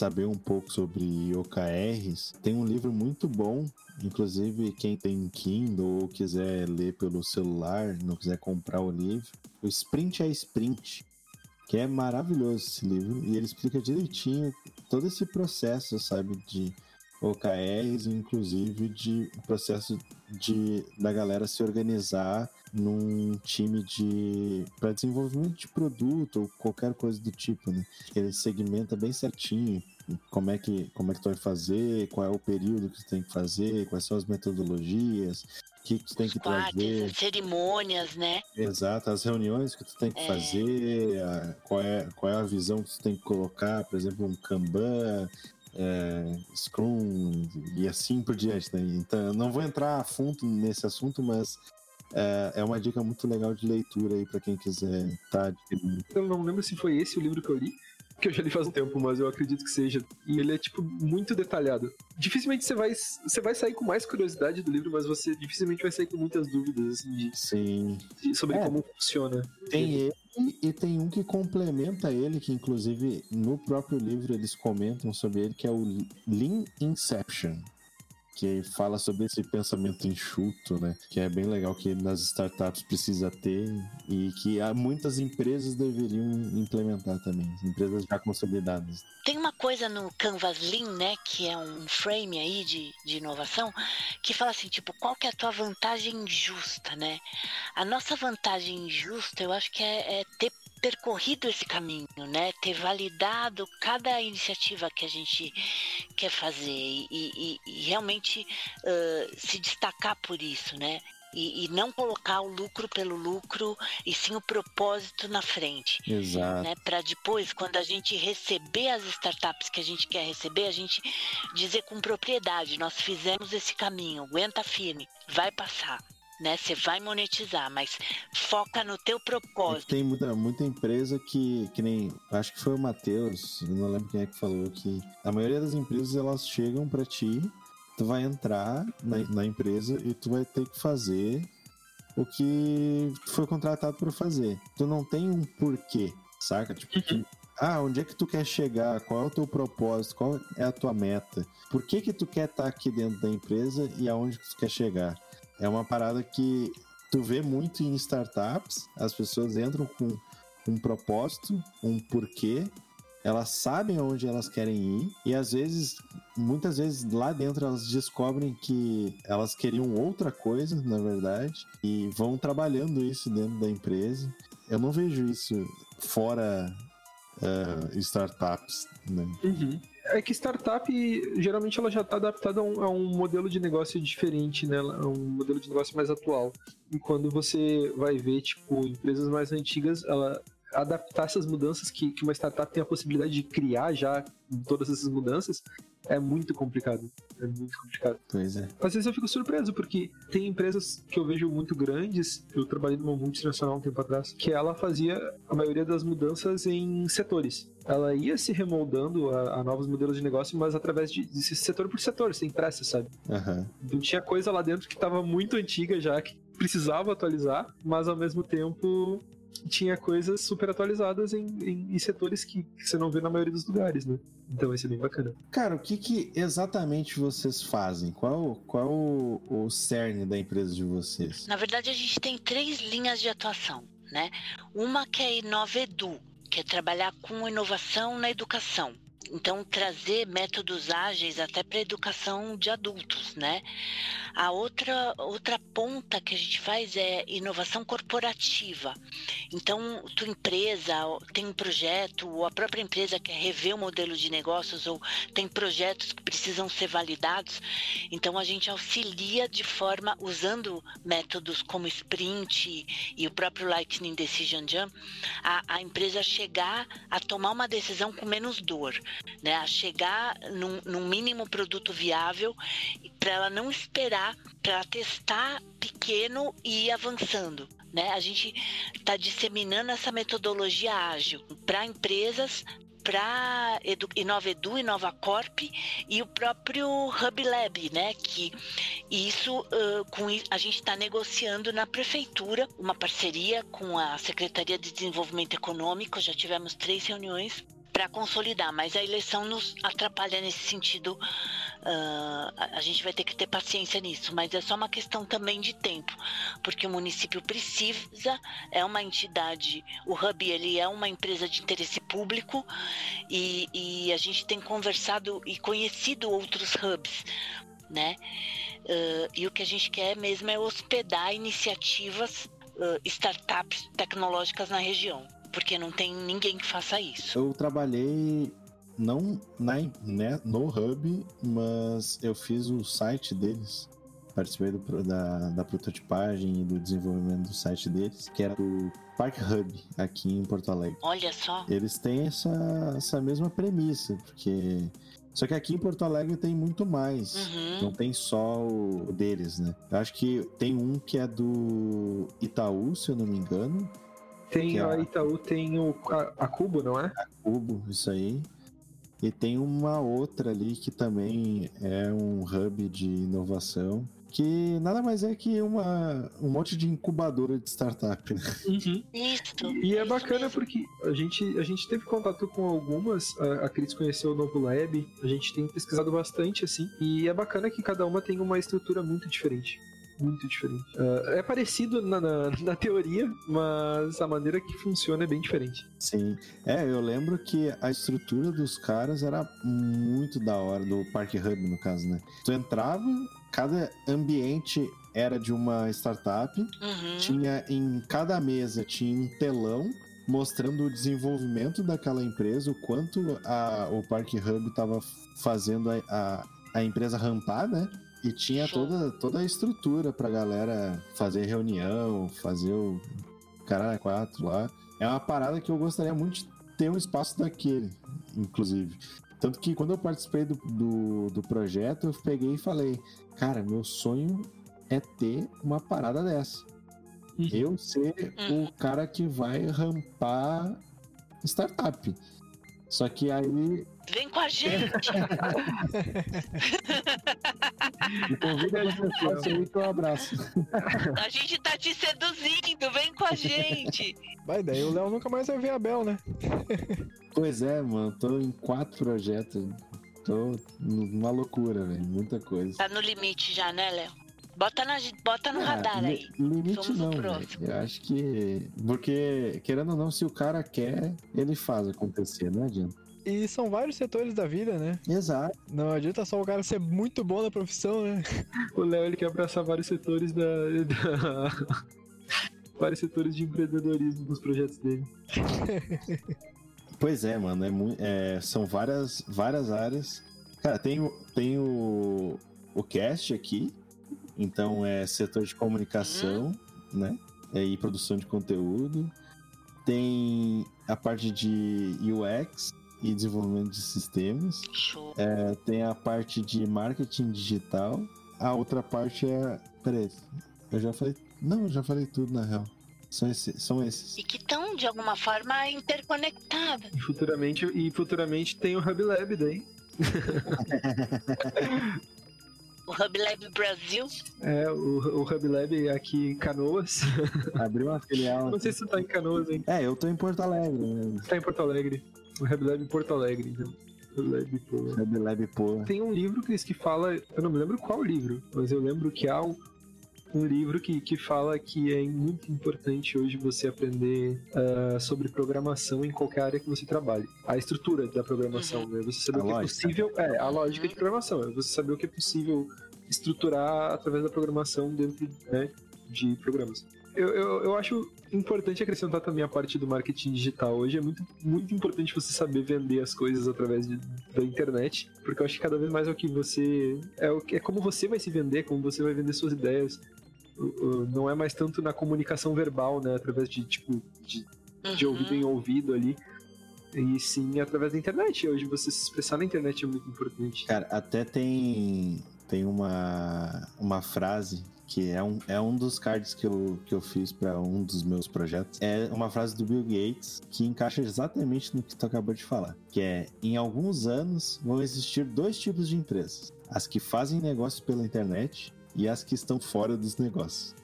saber um pouco sobre OKRs. Tem um livro muito bom, inclusive quem tem Kindle ou quiser ler pelo celular, não quiser comprar o livro, o Sprint é Sprint, que é maravilhoso esse livro e ele explica direitinho todo esse processo, sabe, de OKRs, inclusive de processo de da galera se organizar num time de para desenvolvimento de produto ou qualquer coisa do tipo, né? Ele segmenta bem certinho como é que como é que tu vai fazer, qual é o período que tu tem que fazer, quais são as metodologias, o que, que tu tem que quartos, trazer. as cerimônias, né? Exato, as reuniões que tu tem que É. fazer, a- qual, é, qual é a visão que tu tem que colocar, por exemplo, um Kanban, é, Scrum e assim por diante. Né? Então, eu não vou entrar a fundo nesse assunto, mas é, é uma dica muito legal de leitura aí para quem quiser estar adquirindo. Eu não lembro se foi esse o livro que eu li, que eu já li faz um tempo, mas eu acredito que seja. E ele é, tipo, muito detalhado. Dificilmente você vai, você vai sair com mais curiosidade do livro, mas você dificilmente vai sair com muitas dúvidas, assim, de- Sim, de- sobre É. como funciona. Tem ele e tem um que complementa ele, que inclusive no próprio livro eles comentam sobre ele, que é o Lean Inception. Que fala sobre esse pensamento enxuto, né? Que é bem legal que nas startups precisa ter e que há muitas empresas deveriam implementar também, empresas já consolidadas. Tem uma coisa no Canvas Lean, né, que é um frame aí de, de inovação, que fala assim, tipo, qual que é a tua vantagem justa, né? A nossa vantagem justa, eu acho que é, é ter percorrido esse caminho, né? Ter validado cada iniciativa que a gente quer fazer e, e- e realmente ãh, se destacar por isso, né? E, e não colocar o lucro pelo lucro e sim o propósito na frente Exato. né, para depois, quando a gente receber as startups que a gente quer receber, a gente dizer com propriedade: nós fizemos esse caminho, aguenta firme, vai passar. Né? Você vai monetizar, mas foca no teu propósito. Tem muita, muita empresa que, que nem. Acho que foi o Matheus, não lembro quem é que falou, que a maioria das empresas elas chegam para ti, tu vai entrar na, na empresa e tu vai ter que fazer o que tu foi contratado para fazer. Tu não tem um porquê, saca? Tipo, tu, ah, onde é que tu quer chegar? Qual é o teu propósito? Qual é a tua meta? Por que que tu quer estar aqui dentro da empresa e aonde que tu quer chegar? É uma parada que tu vê muito em startups, as pessoas entram com um propósito, um porquê, elas sabem aonde elas querem ir e às vezes, muitas vezes lá dentro elas descobrem que elas queriam outra coisa, na verdade, e vão trabalhando isso dentro da empresa. Eu não vejo isso fora uh, startups, né? Uhum. É que startup, geralmente, ela já está adaptada a um, a um, modelo de negócio diferente, né? A um modelo de negócio mais atual. E quando você vai ver, tipo, empresas mais antigas, ela adaptar essas mudanças que, que uma startup tem a possibilidade de criar já todas essas mudanças é muito complicado. É muito complicado. Pois é. Às vezes eu fico surpreso, porque tem empresas que eu vejo muito grandes. Eu trabalhei numa multinacional um tempo atrás, que ela fazia a maioria das mudanças em setores. Ela ia se remoldando a, a novos modelos de negócio, mas através de, de setor por setor, sem pressa, sabe? Uhum. Então tinha coisa lá dentro que estava muito antiga já, que precisava atualizar, mas ao mesmo tempo tinha coisas super atualizadas em, em, em setores que, que, você não vê na maioria dos lugares, né? Então isso é bem bacana. Cara, o que, que exatamente vocês fazem? Qual, qual o, o cerne da empresa de vocês? Na verdade, a gente tem três linhas de atuação, né? Uma que é Inovedu, que é trabalhar com inovação na educação. Então, trazer métodos ágeis até para a educação de adultos, né? A outra, outra ponta que a gente faz é inovação corporativa. Então, tua empresa tem um projeto, ou a própria empresa quer rever o modelo de negócios, ou tem projetos que precisam ser validados. Então, a gente auxilia de forma, usando métodos como Sprint e o próprio Lightning Decision Jam, a, a empresa chegar a tomar uma decisão com menos dor, né? a chegar num, num mínimo produto viável para ela não esperar, para ela testar pequeno e ir avançando. Né? A gente está disseminando essa metodologia ágil para empresas, para Inovedu, Inovacorp e o próprio Hub Lab, né? Que isso uh, com a gente está negociando na prefeitura uma parceria com a Secretaria de Desenvolvimento Econômico. Já tivemos três reuniões para consolidar, mas a eleição nos atrapalha nesse sentido. Uh, a gente vai ter que ter paciência nisso, mas é só uma questão também de tempo, porque o município precisa, é uma entidade, o Hub ele é uma empresa de interesse público e, e a gente tem conversado e conhecido outros hubs, né? Uh, e o que a gente quer mesmo é hospedar iniciativas, uh, startups tecnológicas na região porque não tem ninguém que faça isso. Eu trabalhei não na, né, no Hub, mas eu fiz o site deles. Participei do, da, da prototipagem e do desenvolvimento do site deles, que era do Park Hub, aqui em Porto Alegre. Olha só. Eles têm essa, essa mesma premissa, porque. Só que aqui em Porto Alegre tem muito mais. Uhum. Não tem só o deles, né? Eu acho que tem um que é do Itaú, se eu não me engano, tem a Itaú, tem o, a, a, Cubo, não é? A Cubo, isso aí. E tem uma outra ali que também é um hub de inovação, que nada mais é que uma, um monte de incubadora de startup. Né? Uhum. Isso. E é bacana porque a gente, a gente teve contato com algumas, a, a Cris conheceu o Novo Lab, a gente tem pesquisado bastante, assim, e é bacana que cada uma tem uma estrutura muito diferente muito diferente. Uh, é parecido na, na, na, teoria, mas a maneira que funciona é bem diferente. Sim. É, eu lembro que a estrutura dos caras era muito da hora, do Park Hub, no caso, né? Tu entrava, cada ambiente era de uma startup, uhum. tinha em cada mesa tinha um telão mostrando o desenvolvimento daquela empresa, o quanto a, o Park Hub estava fazendo a, a, a empresa rampar, né? E tinha toda, toda a estrutura pra galera fazer reunião, fazer o caralho quatro lá. É uma parada que eu gostaria muito de ter um espaço daquele, inclusive. Tanto que quando eu participei do, do, do projeto, eu peguei e falei, cara, meu sonho é ter uma parada dessa. Eu ser Uhum. o cara que vai rampar startup. Só que aí Vem com a gente. me convida ser sócio aí que eu abraço. A gente tá te seduzindo. Vem com a gente. Vai, daí o Léo nunca mais vai ver a Bel, né? Pois é, mano, tô em quatro projetos. Tô numa loucura, velho. Muita coisa. Tá no limite já, né, Léo? Bota, na, bota no Ah, radar li- aí. Limite Somos não. Eu acho que. Porque, querendo ou não, se o cara quer, ele faz acontecer, não adianta. E são vários setores da vida, né? Exato. Não adianta só o cara ser muito bom na profissão, né? [LAUGHS] O Léo ele quer abraçar vários setores da. da- [LAUGHS] vários setores de empreendedorismo nos projetos dele. [LAUGHS] Pois é, mano. É é, são várias, várias áreas. Cara, tem, tem o, o cast aqui. Então é setor de comunicação, né? É, e produção de conteúdo. Tem a parte de UX e desenvolvimento de sistemas. Show. É, tem a parte de marketing digital. A outra parte é. Peraí, eu já falei. Não, eu já falei tudo na real. São, esse, são esses. E que estão, de alguma forma, interconectadas. E futuramente, e futuramente tem o Hub Lab daí. [LAUGHS] O Hub Lab Brasil. É, o, o Hub Lab aqui em Canoas. [LAUGHS] Abriu uma filial. Não sei se tu tá em Canoas, hein? É, eu tô em Porto Alegre, né? Tá em Porto Alegre. O Hub Lab em Porto Alegre, então. Hub Lab, pô. Hub Lab, pô. Tem um livro, Cris, que fala. Eu não me lembro qual livro, mas eu lembro que há um, livro que, que fala que é muito importante hoje você aprender ah, sobre programação em qualquer área que você trabalhe. A estrutura da programação, né? Você saber A o que lógica. é possível. É, a lógica de programação. É você saber o que é possível estruturar através da programação dentro né, de programas. Eu, eu, eu acho importante acrescentar também a parte do marketing digital. Hoje é muito, muito importante você saber vender as coisas através de- da internet, porque eu acho que cada vez mais é o que você. É, o, que- é como você vai se vender, como você vai vender suas ideias. Não é mais tanto na comunicação verbal, né? Através de, tipo, de, de Uhum. ouvido em ouvido ali. E sim através da internet. Hoje você se expressar na internet é muito importante. Cara, até tem, tem uma, uma frase que é um, é um dos cards que eu, que eu fiz para um dos meus projetos. É uma frase do Bill Gates que encaixa exatamente no que tu acabou de falar. Que é, em alguns anos vão existir dois tipos de empresas. As que fazem negócios pela internet e as que estão fora dos negócios.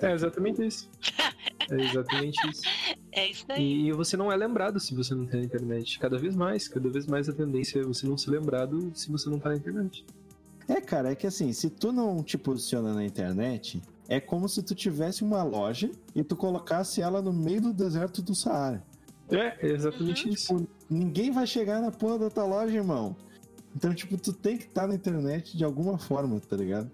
É exatamente isso. É exatamente isso. [LAUGHS] É isso aí. E você não é lembrado se você não tem na internet. Cada vez mais, cada vez mais a tendência é você não ser lembrado se você não tá na internet. É, cara, é que assim, se tu não te posiciona na internet, é como se tu tivesse uma loja e tu colocasse ela no meio do deserto do Saara. É, é exatamente Uhum. isso. Tipo, ninguém vai chegar na porra da tua loja, irmão. Então, tipo, tu tem que estar na internet de alguma forma, tá ligado?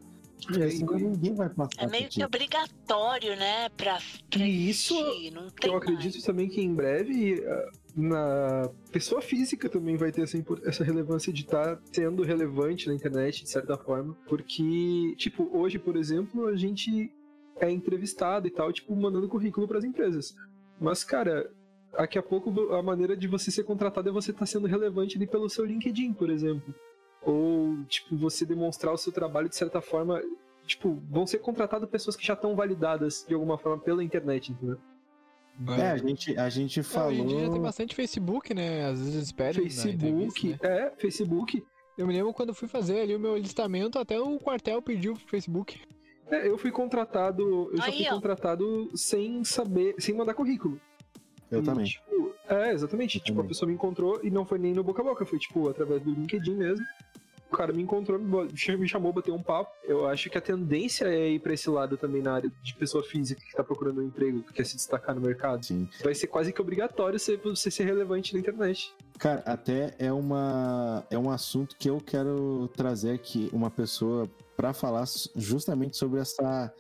Ninguém vai passar É meio que obrigatório, né? Pra, pra E isso existir, não tem Eu acredito também que em breve ah, na pessoa física também vai ter essa, essa relevância de estar sendo relevante na internet, de certa forma. Porque, tipo, hoje, por exemplo, a gente é entrevistado e tal, tipo, mandando currículo para as empresas. Mas, cara, daqui a pouco a maneira de você ser contratado é você estar sendo relevante ali pelo seu LinkedIn, por exemplo. Ou, tipo, você demonstrar o seu trabalho de certa forma. Tipo, vão ser contratadas pessoas que já estão validadas de alguma forma pela internet, entendeu? É, a gente, a gente É, hoje em dia já tem falou. bastante Facebook, né? Às vezes eles pedem na Facebook, né? é, Facebook. Eu me lembro quando eu fui fazer ali o meu listamento, até o quartel pediu pro Facebook. É, eu fui contratado, eu já Aí, fui ó. contratado sem saber, sem mandar currículo. Eu E, também. tipo, é, exatamente. Eu tipo, também. a pessoa me encontrou e não foi nem no boca a boca, foi tipo através do LinkedIn mesmo. O cara me encontrou, me chamou, bateu um papo. Eu acho que a tendência é ir pra esse lado também na área de pessoa física que tá procurando um emprego, que quer se destacar no mercado. Sim. Vai ser quase que obrigatório você ser relevante na internet. Cara, até é uma é um assunto que eu quero trazer aqui uma pessoa para falar justamente sobre essa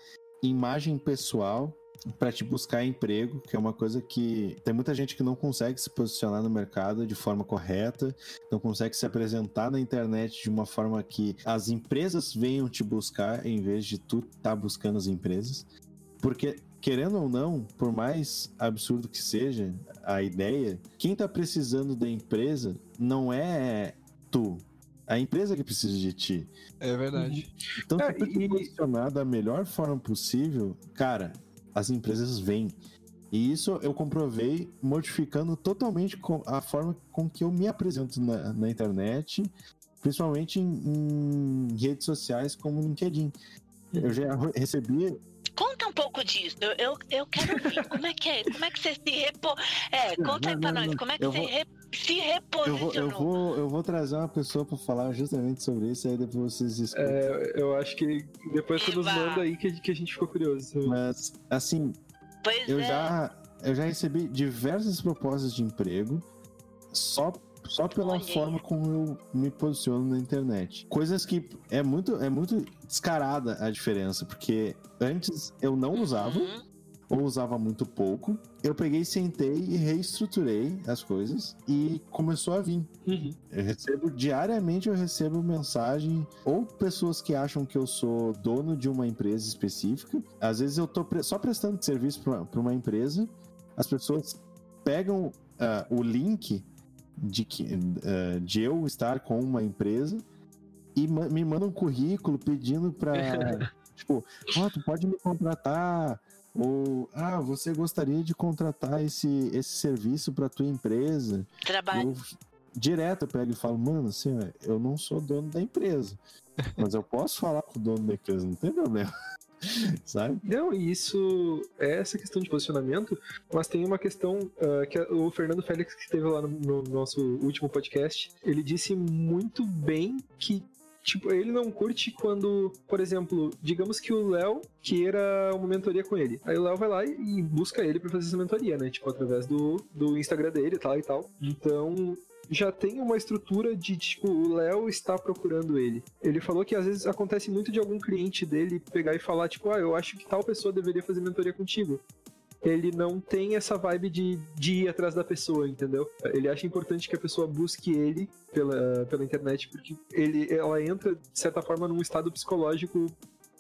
imagem pessoal para te buscar emprego, que é uma coisa que tem muita gente que não consegue se posicionar no mercado de forma correta, não consegue se apresentar na internet de uma forma que as empresas venham te buscar em vez de tu estar buscando as empresas. Porque querendo ou não, por mais absurdo que seja a ideia, quem tá precisando da empresa não é tu. a empresa que precisa de ti. É verdade. Então, É, se tu te e- posicionar da melhor forma possível, cara, as empresas vêm. E isso eu comprovei modificando totalmente a forma com que eu me apresento na, na internet, principalmente em, em redes sociais como o LinkedIn. Eu já recebi Conta um pouco disso. Eu, eu, eu quero ouvir. Como é que é? Como é que você se repo... É, Não, conta aí não, pra não, nós. não. Como é que Eu você vou- se Eu vou, reposicionou? eu, vou, eu vou trazer uma pessoa para falar justamente sobre isso, aí depois vocês escutam. É, eu acho que depois tu nos Eva. manda aí que, a- que a gente ficou curioso. Mas, assim, Pois eu é. já, eu já recebi diversas propostas de emprego só, só pela Olha aí. forma como eu me posiciono na internet. Coisas que é muito, é muito descarada a diferença, porque antes eu não usava, Uhum. Ou usava muito pouco. Eu peguei, sentei e reestruturei as coisas e começou a vir. Uhum. Eu recebo diariamente, eu recebo mensagem ou pessoas que acham que eu sou dono de uma empresa específica. Às vezes eu tô só prestando serviço para uma empresa. As pessoas pegam ah, o link de, que, ah, de eu estar com uma empresa e ma- me mandam um currículo pedindo para [LAUGHS] tipo, ó, tu pode me contratar ou ah, você gostaria de contratar esse esse serviço para tua empresa? Trabalho. Eu direto eu pego e falo, mano, assim, eu não sou dono da empresa. Mas eu posso falar com o dono da empresa, não tem problema. [LAUGHS] Sabe? Não, e isso é essa questão de posicionamento, mas tem uma questão ah, que o Fernando Félix, que esteve lá no, no nosso último podcast, ele disse muito bem que. Tipo, ele não curte quando, por exemplo, digamos que o Léo queira uma mentoria com ele. Aí o Léo vai lá e e busca ele pra fazer essa mentoria, né? Tipo, através do, do Instagram dele tal e tal. Então, já tem uma estrutura de, tipo, o Léo está procurando ele. Ele falou que às vezes acontece muito de algum cliente dele pegar e falar, tipo, ah, eu acho que tal pessoa deveria fazer mentoria contigo. Ele não tem essa vibe de, de ir atrás da pessoa, entendeu? Ele acha importante que a pessoa busque ele pela, pela internet, porque ele, ela entra, de certa forma, num estado psicológico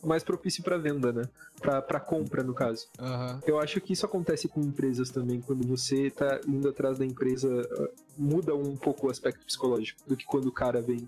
mais propício para venda, né? Pra, pra compra, no caso. Aham. Eu acho que isso acontece com empresas também, quando você tá indo atrás da empresa, muda um pouco o aspecto psicológico do que quando o cara vem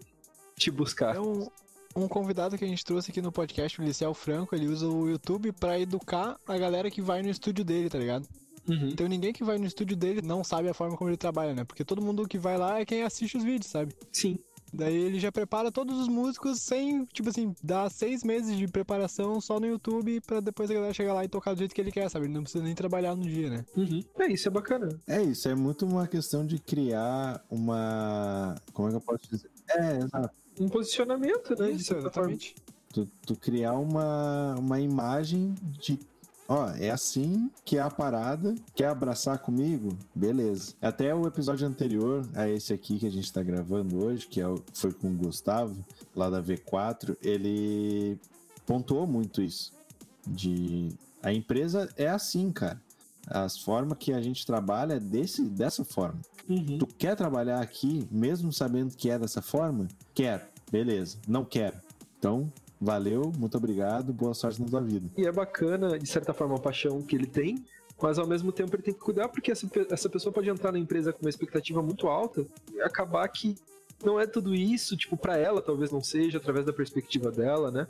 te buscar. É um, um convidado que a gente trouxe aqui no podcast, o Liceu Franco, ele usa o YouTube pra educar a galera que vai no estúdio dele, tá ligado? Uhum. Então ninguém que vai no estúdio dele não sabe a forma como ele trabalha, né? Porque todo mundo que vai lá é quem assiste os vídeos, sabe? Sim. Daí ele já prepara todos os músicos sem, tipo assim, dar seis meses de preparação só no YouTube pra depois a galera chegar lá e tocar do jeito que ele quer, sabe? Ele não precisa nem trabalhar no dia, né? Uhum. É, isso é bacana. É isso, é muito uma questão de criar uma. Como é que eu posso dizer? É, exato. Um posicionamento, né? Isso, exatamente. Tu, tu criar uma, uma imagem de. Ó, é assim que é a parada. Quer abraçar comigo? Beleza. Até o episódio anterior a esse aqui que a gente tá gravando hoje, que é o- foi com o Gustavo, lá da V4, ele pontuou muito isso. De. A empresa é assim, cara. As formas que a gente trabalha é desse, dessa forma. Uhum. Tu quer trabalhar aqui, mesmo sabendo que é dessa forma? Quero. Beleza. Não quero. Então, valeu, muito obrigado, boa sorte na tua vida. E é bacana, de certa forma, a paixão que ele tem, mas ao mesmo tempo ele tem que cuidar, porque essa, essa pessoa pode entrar na empresa com uma expectativa muito alta e acabar que não é tudo isso, tipo, pra ela talvez não seja, através da perspectiva dela, né?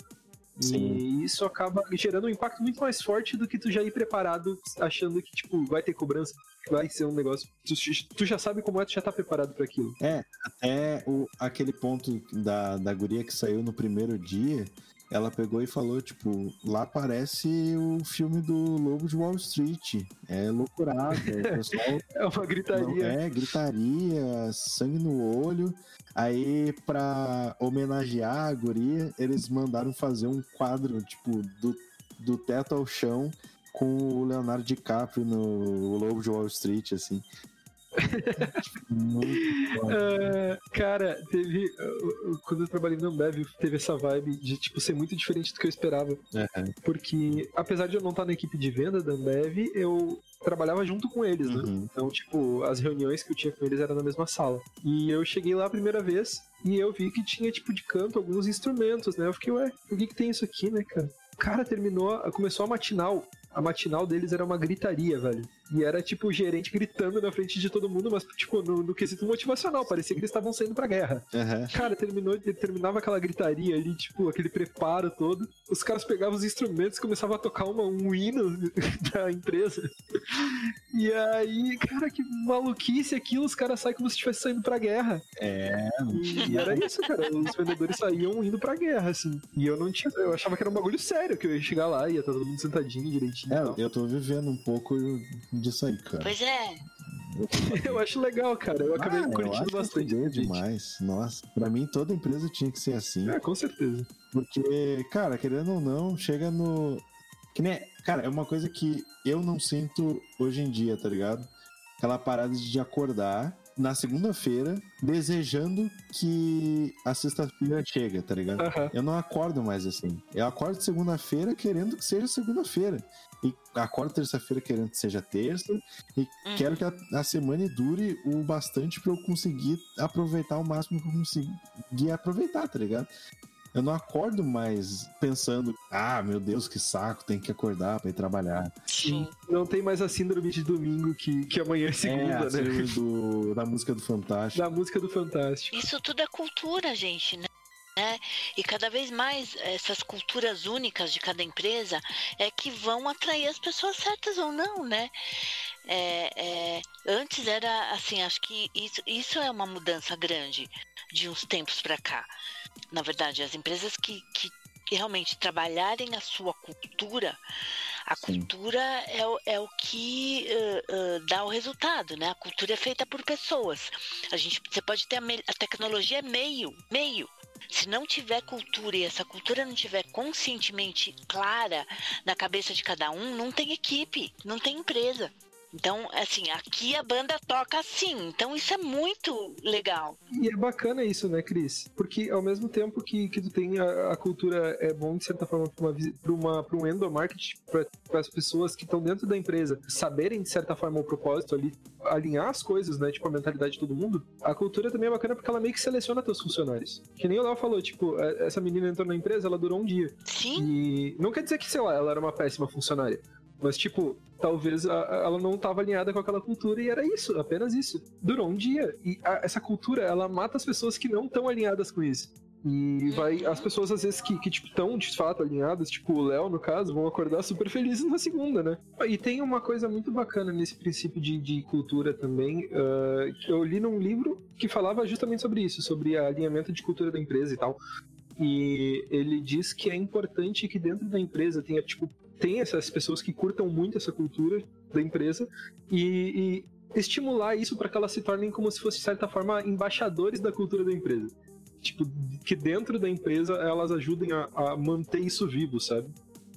Sim. E isso acaba gerando um impacto muito mais forte do que tu já ir preparado achando que, tipo, vai ter cobrança, vai ser um negócio. Tu, tu já sabe como é, tu já tá preparado pra aquilo. É o, aquele ponto da, da guria que saiu no primeiro dia, ela pegou e falou, tipo, lá parece o filme do Lobo de Wall Street. É loucurada. Pessoal [LAUGHS] É uma gritaria. Não, é, gritaria, sangue no olho. Aí, pra homenagear a guria, eles mandaram fazer um quadro, tipo, do, do teto ao chão, com o Leonardo DiCaprio no Lobo de Wall Street, assim. É, [LAUGHS] cara, teve. uh, uh, Quando eu trabalhei na Ambev, teve essa vibe de, tipo, ser muito diferente do que eu esperava. Porque, apesar de eu não estar na equipe de venda da Ambev, eu trabalhava junto com eles, né? Uhum. Então, tipo, as reuniões que eu tinha com eles eram na mesma sala. E eu cheguei lá a primeira vez e eu vi que tinha, tipo, de canto alguns instrumentos, né? Eu fiquei, ué, por que que tem isso aqui, né, cara? O cara terminou, começou a matinal. A matinal deles era uma gritaria, velho. E era tipo o gerente gritando na frente de todo mundo, mas tipo no, no quesito motivacional, parecia que eles estavam saindo pra guerra. Aham. Cara, terminou, terminava aquela gritaria ali, tipo, aquele preparo todo. Os caras pegavam os instrumentos e começavam a tocar uma, um hino [LAUGHS] da empresa. E aí, cara, que maluquice aquilo, os caras saem como se estivesse saindo pra guerra. É, E, e era isso, cara. Os vendedores saíam indo pra guerra, assim. E eu não tinha. Eu achava que era um bagulho sério, que eu ia chegar lá e ia estar todo mundo sentadinho direitinho. é, eu tô vivendo um pouco disso aí, cara. Pois é. [LAUGHS] Eu acho legal, cara. Eu acabei Ah, eu curtindo acho bastante. legal gente. demais. Nossa, pra mim toda empresa tinha que ser assim. É, com certeza. Porque, cara, querendo ou não, chega no. Que nem. Cara, é uma coisa que eu não sinto hoje em dia, tá ligado? Aquela parada de acordar na segunda-feira desejando que a sexta-feira chega, tá ligado? Aham. Eu não acordo mais assim. Eu acordo segunda-feira querendo que seja segunda-feira. E acordo terça-feira querendo que seja terça. E Uhum. quero que a, a semana dure o bastante pra eu conseguir aproveitar o máximo que eu conseguir aproveitar, tá ligado? Eu não acordo mais pensando, ah, meu Deus, que saco, tem que acordar pra ir trabalhar. Sim. Não tem mais a síndrome de domingo que, que amanhã é é, segunda, a né? síndrome do, da música do Fantástico. Da música do Fantástico. Isso tudo é cultura, gente, né? Né? E cada vez mais essas culturas únicas de cada empresa é que vão atrair as pessoas certas ou não, né? É, é, antes era assim, acho que isso, isso é uma mudança grande de uns tempos para cá. Na verdade, as empresas que, que, que realmente trabalharem a sua cultura, a Sim. cultura é, o- é o que ãh, ãh, dá o resultado, né? A cultura é feita por pessoas. A gente, você pode ter a, me- a tecnologia é meio, meio. Se não tiver cultura e essa cultura não tiver conscientemente clara na cabeça de cada um, não tem equipe, não tem empresa. Então, assim, aqui a banda toca assim. Então, isso é muito legal. E é bacana isso, né, Cris? Porque ao mesmo tempo que, que tu tem a, a cultura é bom, de certa forma, para uma, pra um endomarketing, para as pessoas que estão dentro da empresa saberem, de certa forma, o propósito ali, alinhar as coisas, né, tipo, a mentalidade de todo mundo. A cultura também é bacana porque ela meio que seleciona teus funcionários. Que nem o Léo falou, tipo, é- essa menina entrou na empresa, ela durou um dia. Sim, E não quer dizer que, sei lá, ela era uma péssima funcionária. Mas, tipo, talvez a- a- ela não estava alinhada com aquela cultura e era isso, apenas isso. Durou um dia. E a- essa cultura, ela mata as pessoas que não estão alinhadas com isso. E vai. As pessoas, às vezes, que, que tipo, estão de fato alinhadas, tipo o Léo, no caso, vão acordar super felizes na segunda, né? E tem uma coisa muito bacana nesse princípio de, de cultura também. ah, que eu li num livro que falava justamente sobre isso, sobre alinhamento de cultura da empresa e tal. E ele diz que é importante que dentro da empresa tenha, tipo, tem essas pessoas que curtam muito essa cultura da empresa e, e estimular isso para que elas se tornem como se fossem, de certa forma, embaixadores da cultura da empresa. Tipo, que dentro da empresa elas ajudem a, a manter isso vivo, sabe?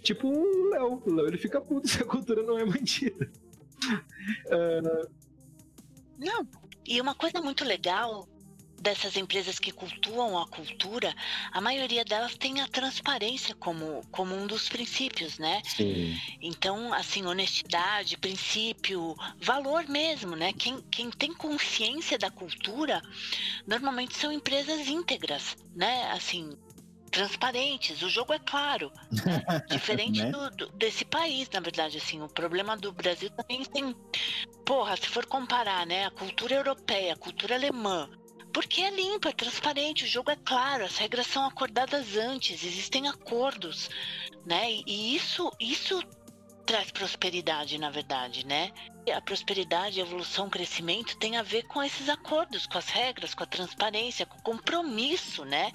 Tipo o Léo. O Léo ele fica puto [LAUGHS] se a cultura não é mantida. Não. E uma coisa muito legal dessas empresas que cultuam a cultura, a maioria delas tem a transparência como, como um dos princípios, né? Sim. Então, assim, honestidade, princípio, valor mesmo, né? Quem, quem tem consciência da cultura, normalmente são empresas íntegras, né? Assim, transparentes, o jogo é claro. né? [LAUGHS] Diferente Né? do, do- desse país, na verdade, assim, o problema do Brasil também tem. Porra, se for comparar, né, a cultura europeia, a cultura alemã. Porque é limpo, é transparente, o jogo é claro, as regras são acordadas antes, existem acordos, né? E, isso, isso traz prosperidade, na verdade, né? A prosperidade, a evolução, o crescimento tem a ver com esses acordos, com as regras, com a transparência, com o compromisso, né?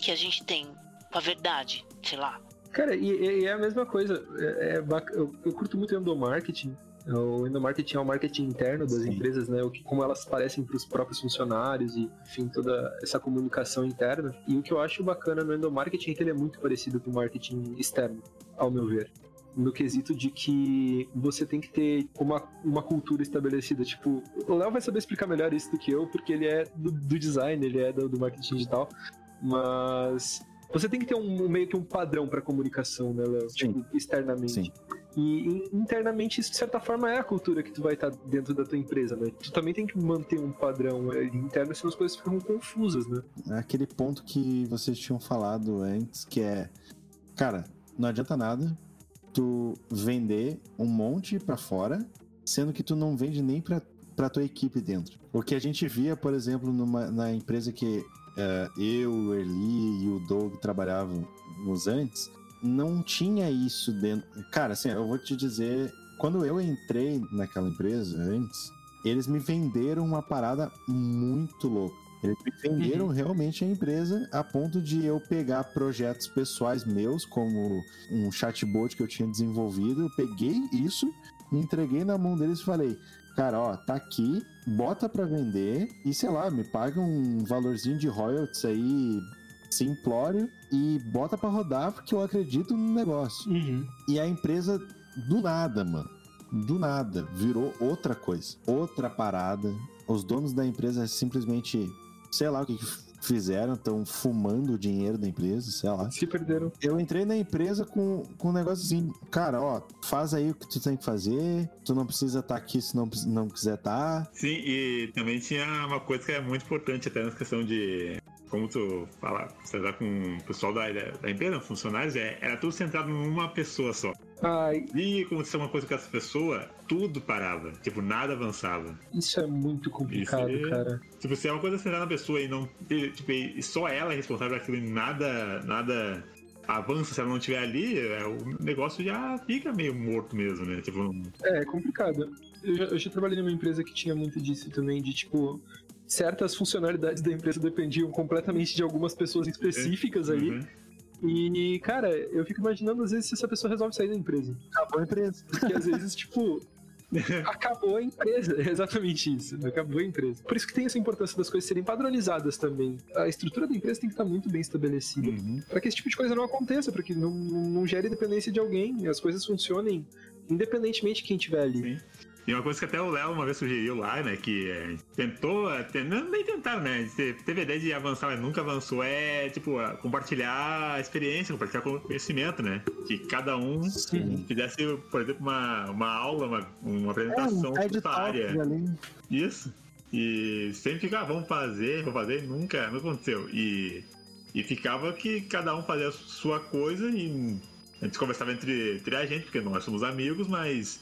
Que a gente tem com a verdade, sei lá. Cara, e, e é a mesma coisa. É, é eu, eu curto muito endomarketing. O endomarketing é o marketing interno das Sim. empresas, né? O que, como elas parecem para os próprios funcionários e, enfim, toda essa comunicação interna. E o que eu acho bacana no endomarketing é que ele é muito parecido com o marketing externo, ao meu ver. No quesito de que você tem que ter uma, uma cultura estabelecida. Tipo, o Léo vai saber explicar melhor isso do que eu, porque ele é do, do design, ele é do, do marketing digital. Mas você tem que ter um meio que um padrão para comunicação, né, Léo? Tipo, externamente. Sim. E in- internamente isso de certa forma é a cultura que tu vai estar dentro da tua empresa, né? Tu também tem que manter um padrão é, interno, senão as coisas ficam confusas, né? É aquele ponto que vocês tinham falado antes, que é, cara, não adianta nada tu vender um monte pra fora sendo que tu não vende nem pra, pra tua equipe dentro. O que a gente via, por exemplo, numa, na empresa que eh, eu, o Erli e o Doug trabalhavam nos antes, não tinha isso dentro. Cara, assim, eu vou te dizer, quando eu entrei naquela empresa antes, eles me venderam uma parada muito louca. Eles me venderam realmente a empresa a ponto de eu pegar projetos pessoais meus, como um chatbot que eu tinha desenvolvido. Eu peguei isso, me entreguei na mão deles e falei: Cara, ó, tá aqui, bota pra vender e sei lá, me paga um valorzinho de royalties aí simplório e bota pra rodar porque eu acredito no negócio. Uhum. E a empresa, do nada, mano, do nada, virou outra coisa, outra parada. Os donos da empresa simplesmente, sei lá o que, que fizeram, estão fumando o dinheiro da empresa, sei lá. Se perderam. Eu entrei na empresa com, com um negócio assim, cara, ó, faz aí o que tu tem que fazer, tu não precisa estar aqui se não, não quiser estar. Sim, e também tinha uma coisa que é muito importante até na questão de como tu fala, você tá com o pessoal da, da empresa, funcionários, é, era tudo centrado numa pessoa só. Ai, E aconteceu uma coisa com essa pessoa, tudo parava. Tipo, nada avançava. isso é muito complicado, é- cara. Tipo, se é uma coisa centrada na pessoa e não. e, Tipo, e só ela é responsável por aquilo e nada. nada avança se ela não estiver ali, é, o negócio já fica meio morto mesmo, né? Tipo, não- É, é complicado. Eu já, eu já trabalhei numa empresa que tinha muito disso também, de tipo. Certas funcionalidades da empresa dependiam completamente de algumas pessoas específicas ali. Uhum. E, cara, eu fico imaginando às vezes se essa pessoa resolve sair da empresa. Acabou a empresa. Porque às vezes, tipo, [LAUGHS] acabou a empresa. É [LAUGHS] exatamente isso. Acabou a empresa. Por isso que tem essa importância das coisas serem padronizadas também. A estrutura da empresa tem que estar muito bem estabelecida. Uhum. Pra que esse tipo de coisa não aconteça, para que não, não gere dependência de alguém e as coisas funcionem independentemente de quem estiver ali. Sim. E uma coisa que até o Léo uma vez sugeriu lá, né? Que é, tentou, é, te- não, nem tentaram, né? te- Teve a ideia de avançar, mas nunca avançou. É, tipo, compartilhar a experiência, compartilhar conhecimento, né? Que cada um Sim. fizesse, por exemplo, uma, uma aula, uma, uma É, apresentação um sua Talk área. Isso. E sempre ficava, vamos fazer, vamos fazer, nunca, não aconteceu. E, e ficava que cada um fazia a sua coisa e a gente conversava entre, entre a gente, porque nós somos amigos, mas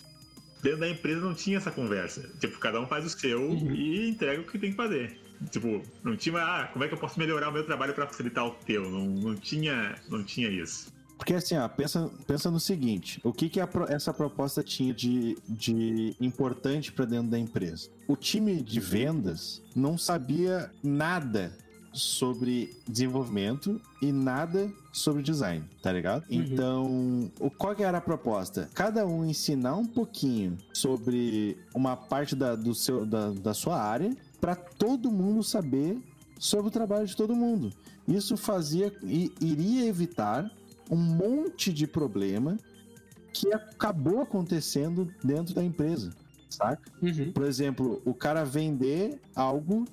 dentro da empresa não tinha essa conversa. Tipo, cada um faz o seu Uhum. e entrega o que tem que fazer. Tipo, não tinha, ah, como é que eu posso melhorar o meu trabalho para facilitar o teu? Não, não tinha, não tinha isso. Porque assim, ó, pensa, pensa no seguinte: o que, que a essa proposta tinha de, de importante para dentro da empresa? O time de vendas não sabia nada sobre desenvolvimento e nada sobre design, tá ligado? Então, o, qual que era a proposta? Cada um ensinar um pouquinho sobre uma parte da, do seu, da, da sua área para todo mundo saber sobre o trabalho de todo mundo. Isso fazia e iria evitar um monte de problema que acabou acontecendo dentro da empresa, saca? Uhum. Por exemplo, o cara vender algo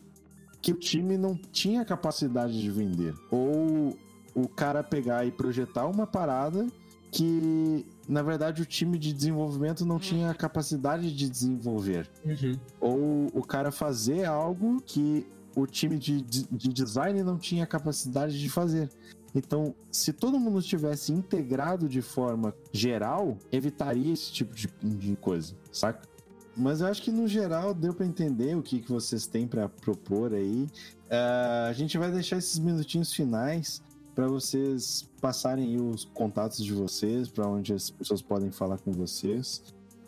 que o time não tinha capacidade de vender. Ou o cara pegar e projetar uma parada que, na verdade, o time de desenvolvimento não tinha a capacidade de desenvolver. Uhum. Ou o cara fazer algo que o time de, de de design não tinha capacidade de fazer. Então, se todo mundo estivesse integrado de forma geral, evitaria esse tipo de, de coisa, saca? Mas eu acho que no geral deu pra entender o que, que vocês têm pra propor aí. Ah, a gente vai deixar esses minutinhos finais pra vocês passarem aí os contatos de vocês, pra onde as pessoas podem falar com vocês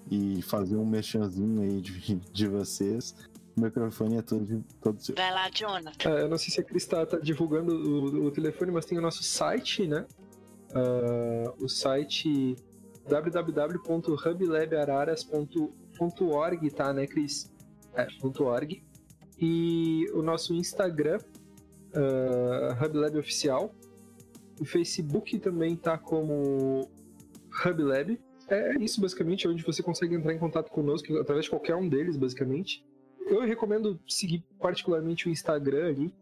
e fazer um merchanzinho aí de, [LAUGHS] de vocês. O microfone é todo, todo seu. Vai lá, Jonathan. É, eu não sei se a Cris tá, tá divulgando o, o telefone, mas tem o nosso site, né? Ah, o site www.hublabararas.org, tá, né, Cris? É, .org. E o nosso Instagram, uh, HubLab Oficial. O Facebook também tá como HubLab. É isso, basicamente, é onde você consegue entrar em contato conosco através de qualquer um deles, basicamente. Eu recomendo seguir particularmente o Instagram ali,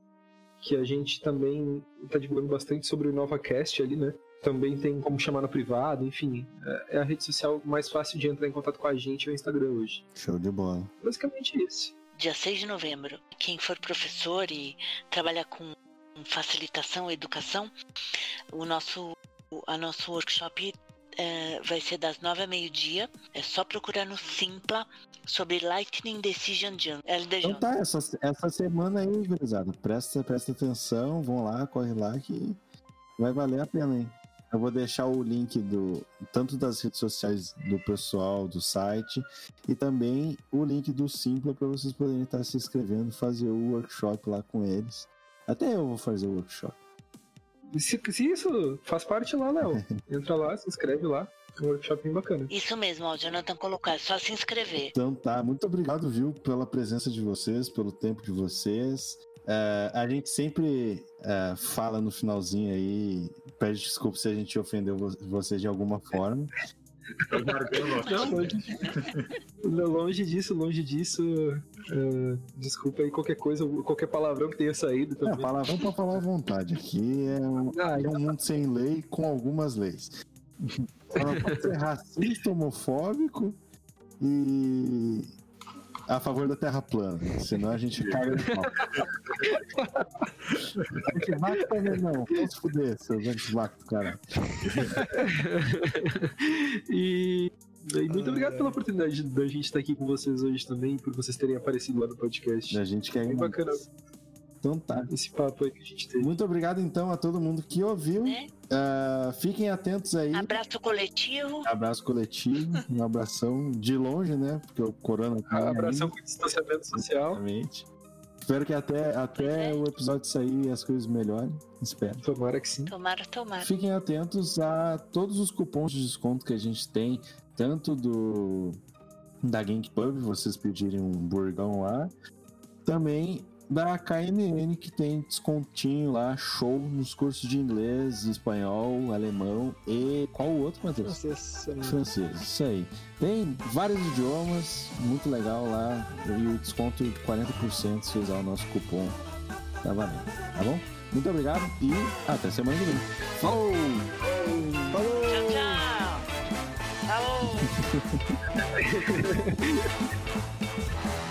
que a gente também tá divulgando bastante sobre o InovaCast ali, né? Também tem como chamar no privado, enfim. é- É a rede social mais fácil de entrar em contato com a gente, é o Instagram hoje. Show de bola. Basicamente esse. Dia 6 de novembro. Quem for professor e trabalhar com facilitação e educação, o nosso, a nosso workshop é, vai ser das nove a meio-dia. É só procurar no Simpla sobre Lightning Decision Jump. Então tá, essa, essa semana aí, gurizada. Presta, presta atenção, vão lá, corre lá que vai valer a pena, hein? Eu vou deixar o link do tanto das redes sociais do pessoal, do site, e também o link do Simpla para vocês poderem estar se inscrevendo, fazer o workshop lá com eles. Até eu vou fazer o workshop. Se, se isso faz parte lá, Léo. [LAUGHS] Entra lá, se inscreve lá. Um workshop bem bacana. Isso mesmo, ó, o Jonathan colocou, é só se inscrever. Então tá, muito obrigado, viu, pela presença de vocês, pelo tempo de vocês. É, a gente sempre é, fala no finalzinho aí, pede desculpa se a gente ofendeu vo- vocês de alguma forma. Não, longe, longe disso, longe disso. é, desculpa aí qualquer coisa, qualquer palavrão que tenha saído É, também. palavrão pra falar à vontade. Aqui é um, Ah, é um mundo sem lei com algumas leis. Não [LAUGHS] pode ser racista, homofóbico e a favor da terra plana. Senão a gente caga no pau. Antivax também não. Vamos se fuder, seus antivax do caralho. E, e muito obrigado pela oportunidade da gente estar aqui com vocês hoje também, por vocês terem aparecido lá no podcast. A gente quer Bem bacana Então tá. esse papo aí que a gente teve. Muito obrigado então a todo mundo que ouviu. Né? Ah, fiquem atentos aí. Abraço coletivo. Abraço coletivo, um abração de longe, né? Porque o corona tá Abração com distanciamento social. Exatamente. Espero que até, até o episódio sair as coisas melhorem. Espero. Tomara que sim. Tomara, tomara. Fiquem atentos a todos os cupons de desconto que a gente tem, tanto do da Gank Pub, vocês pedirem um burgão lá, também da KNN, que tem descontinho lá, show nos cursos de inglês, espanhol, alemão e qual o outro, Matheus? Francês? Francês, isso aí. Tem vários idiomas, muito legal lá. E o desconto de 40% se usar o nosso cupom. Tá valendo, tá bom? Muito obrigado e até semana que vem. Falou! Falou! Tchau, tchau. Falou. [LAUGHS]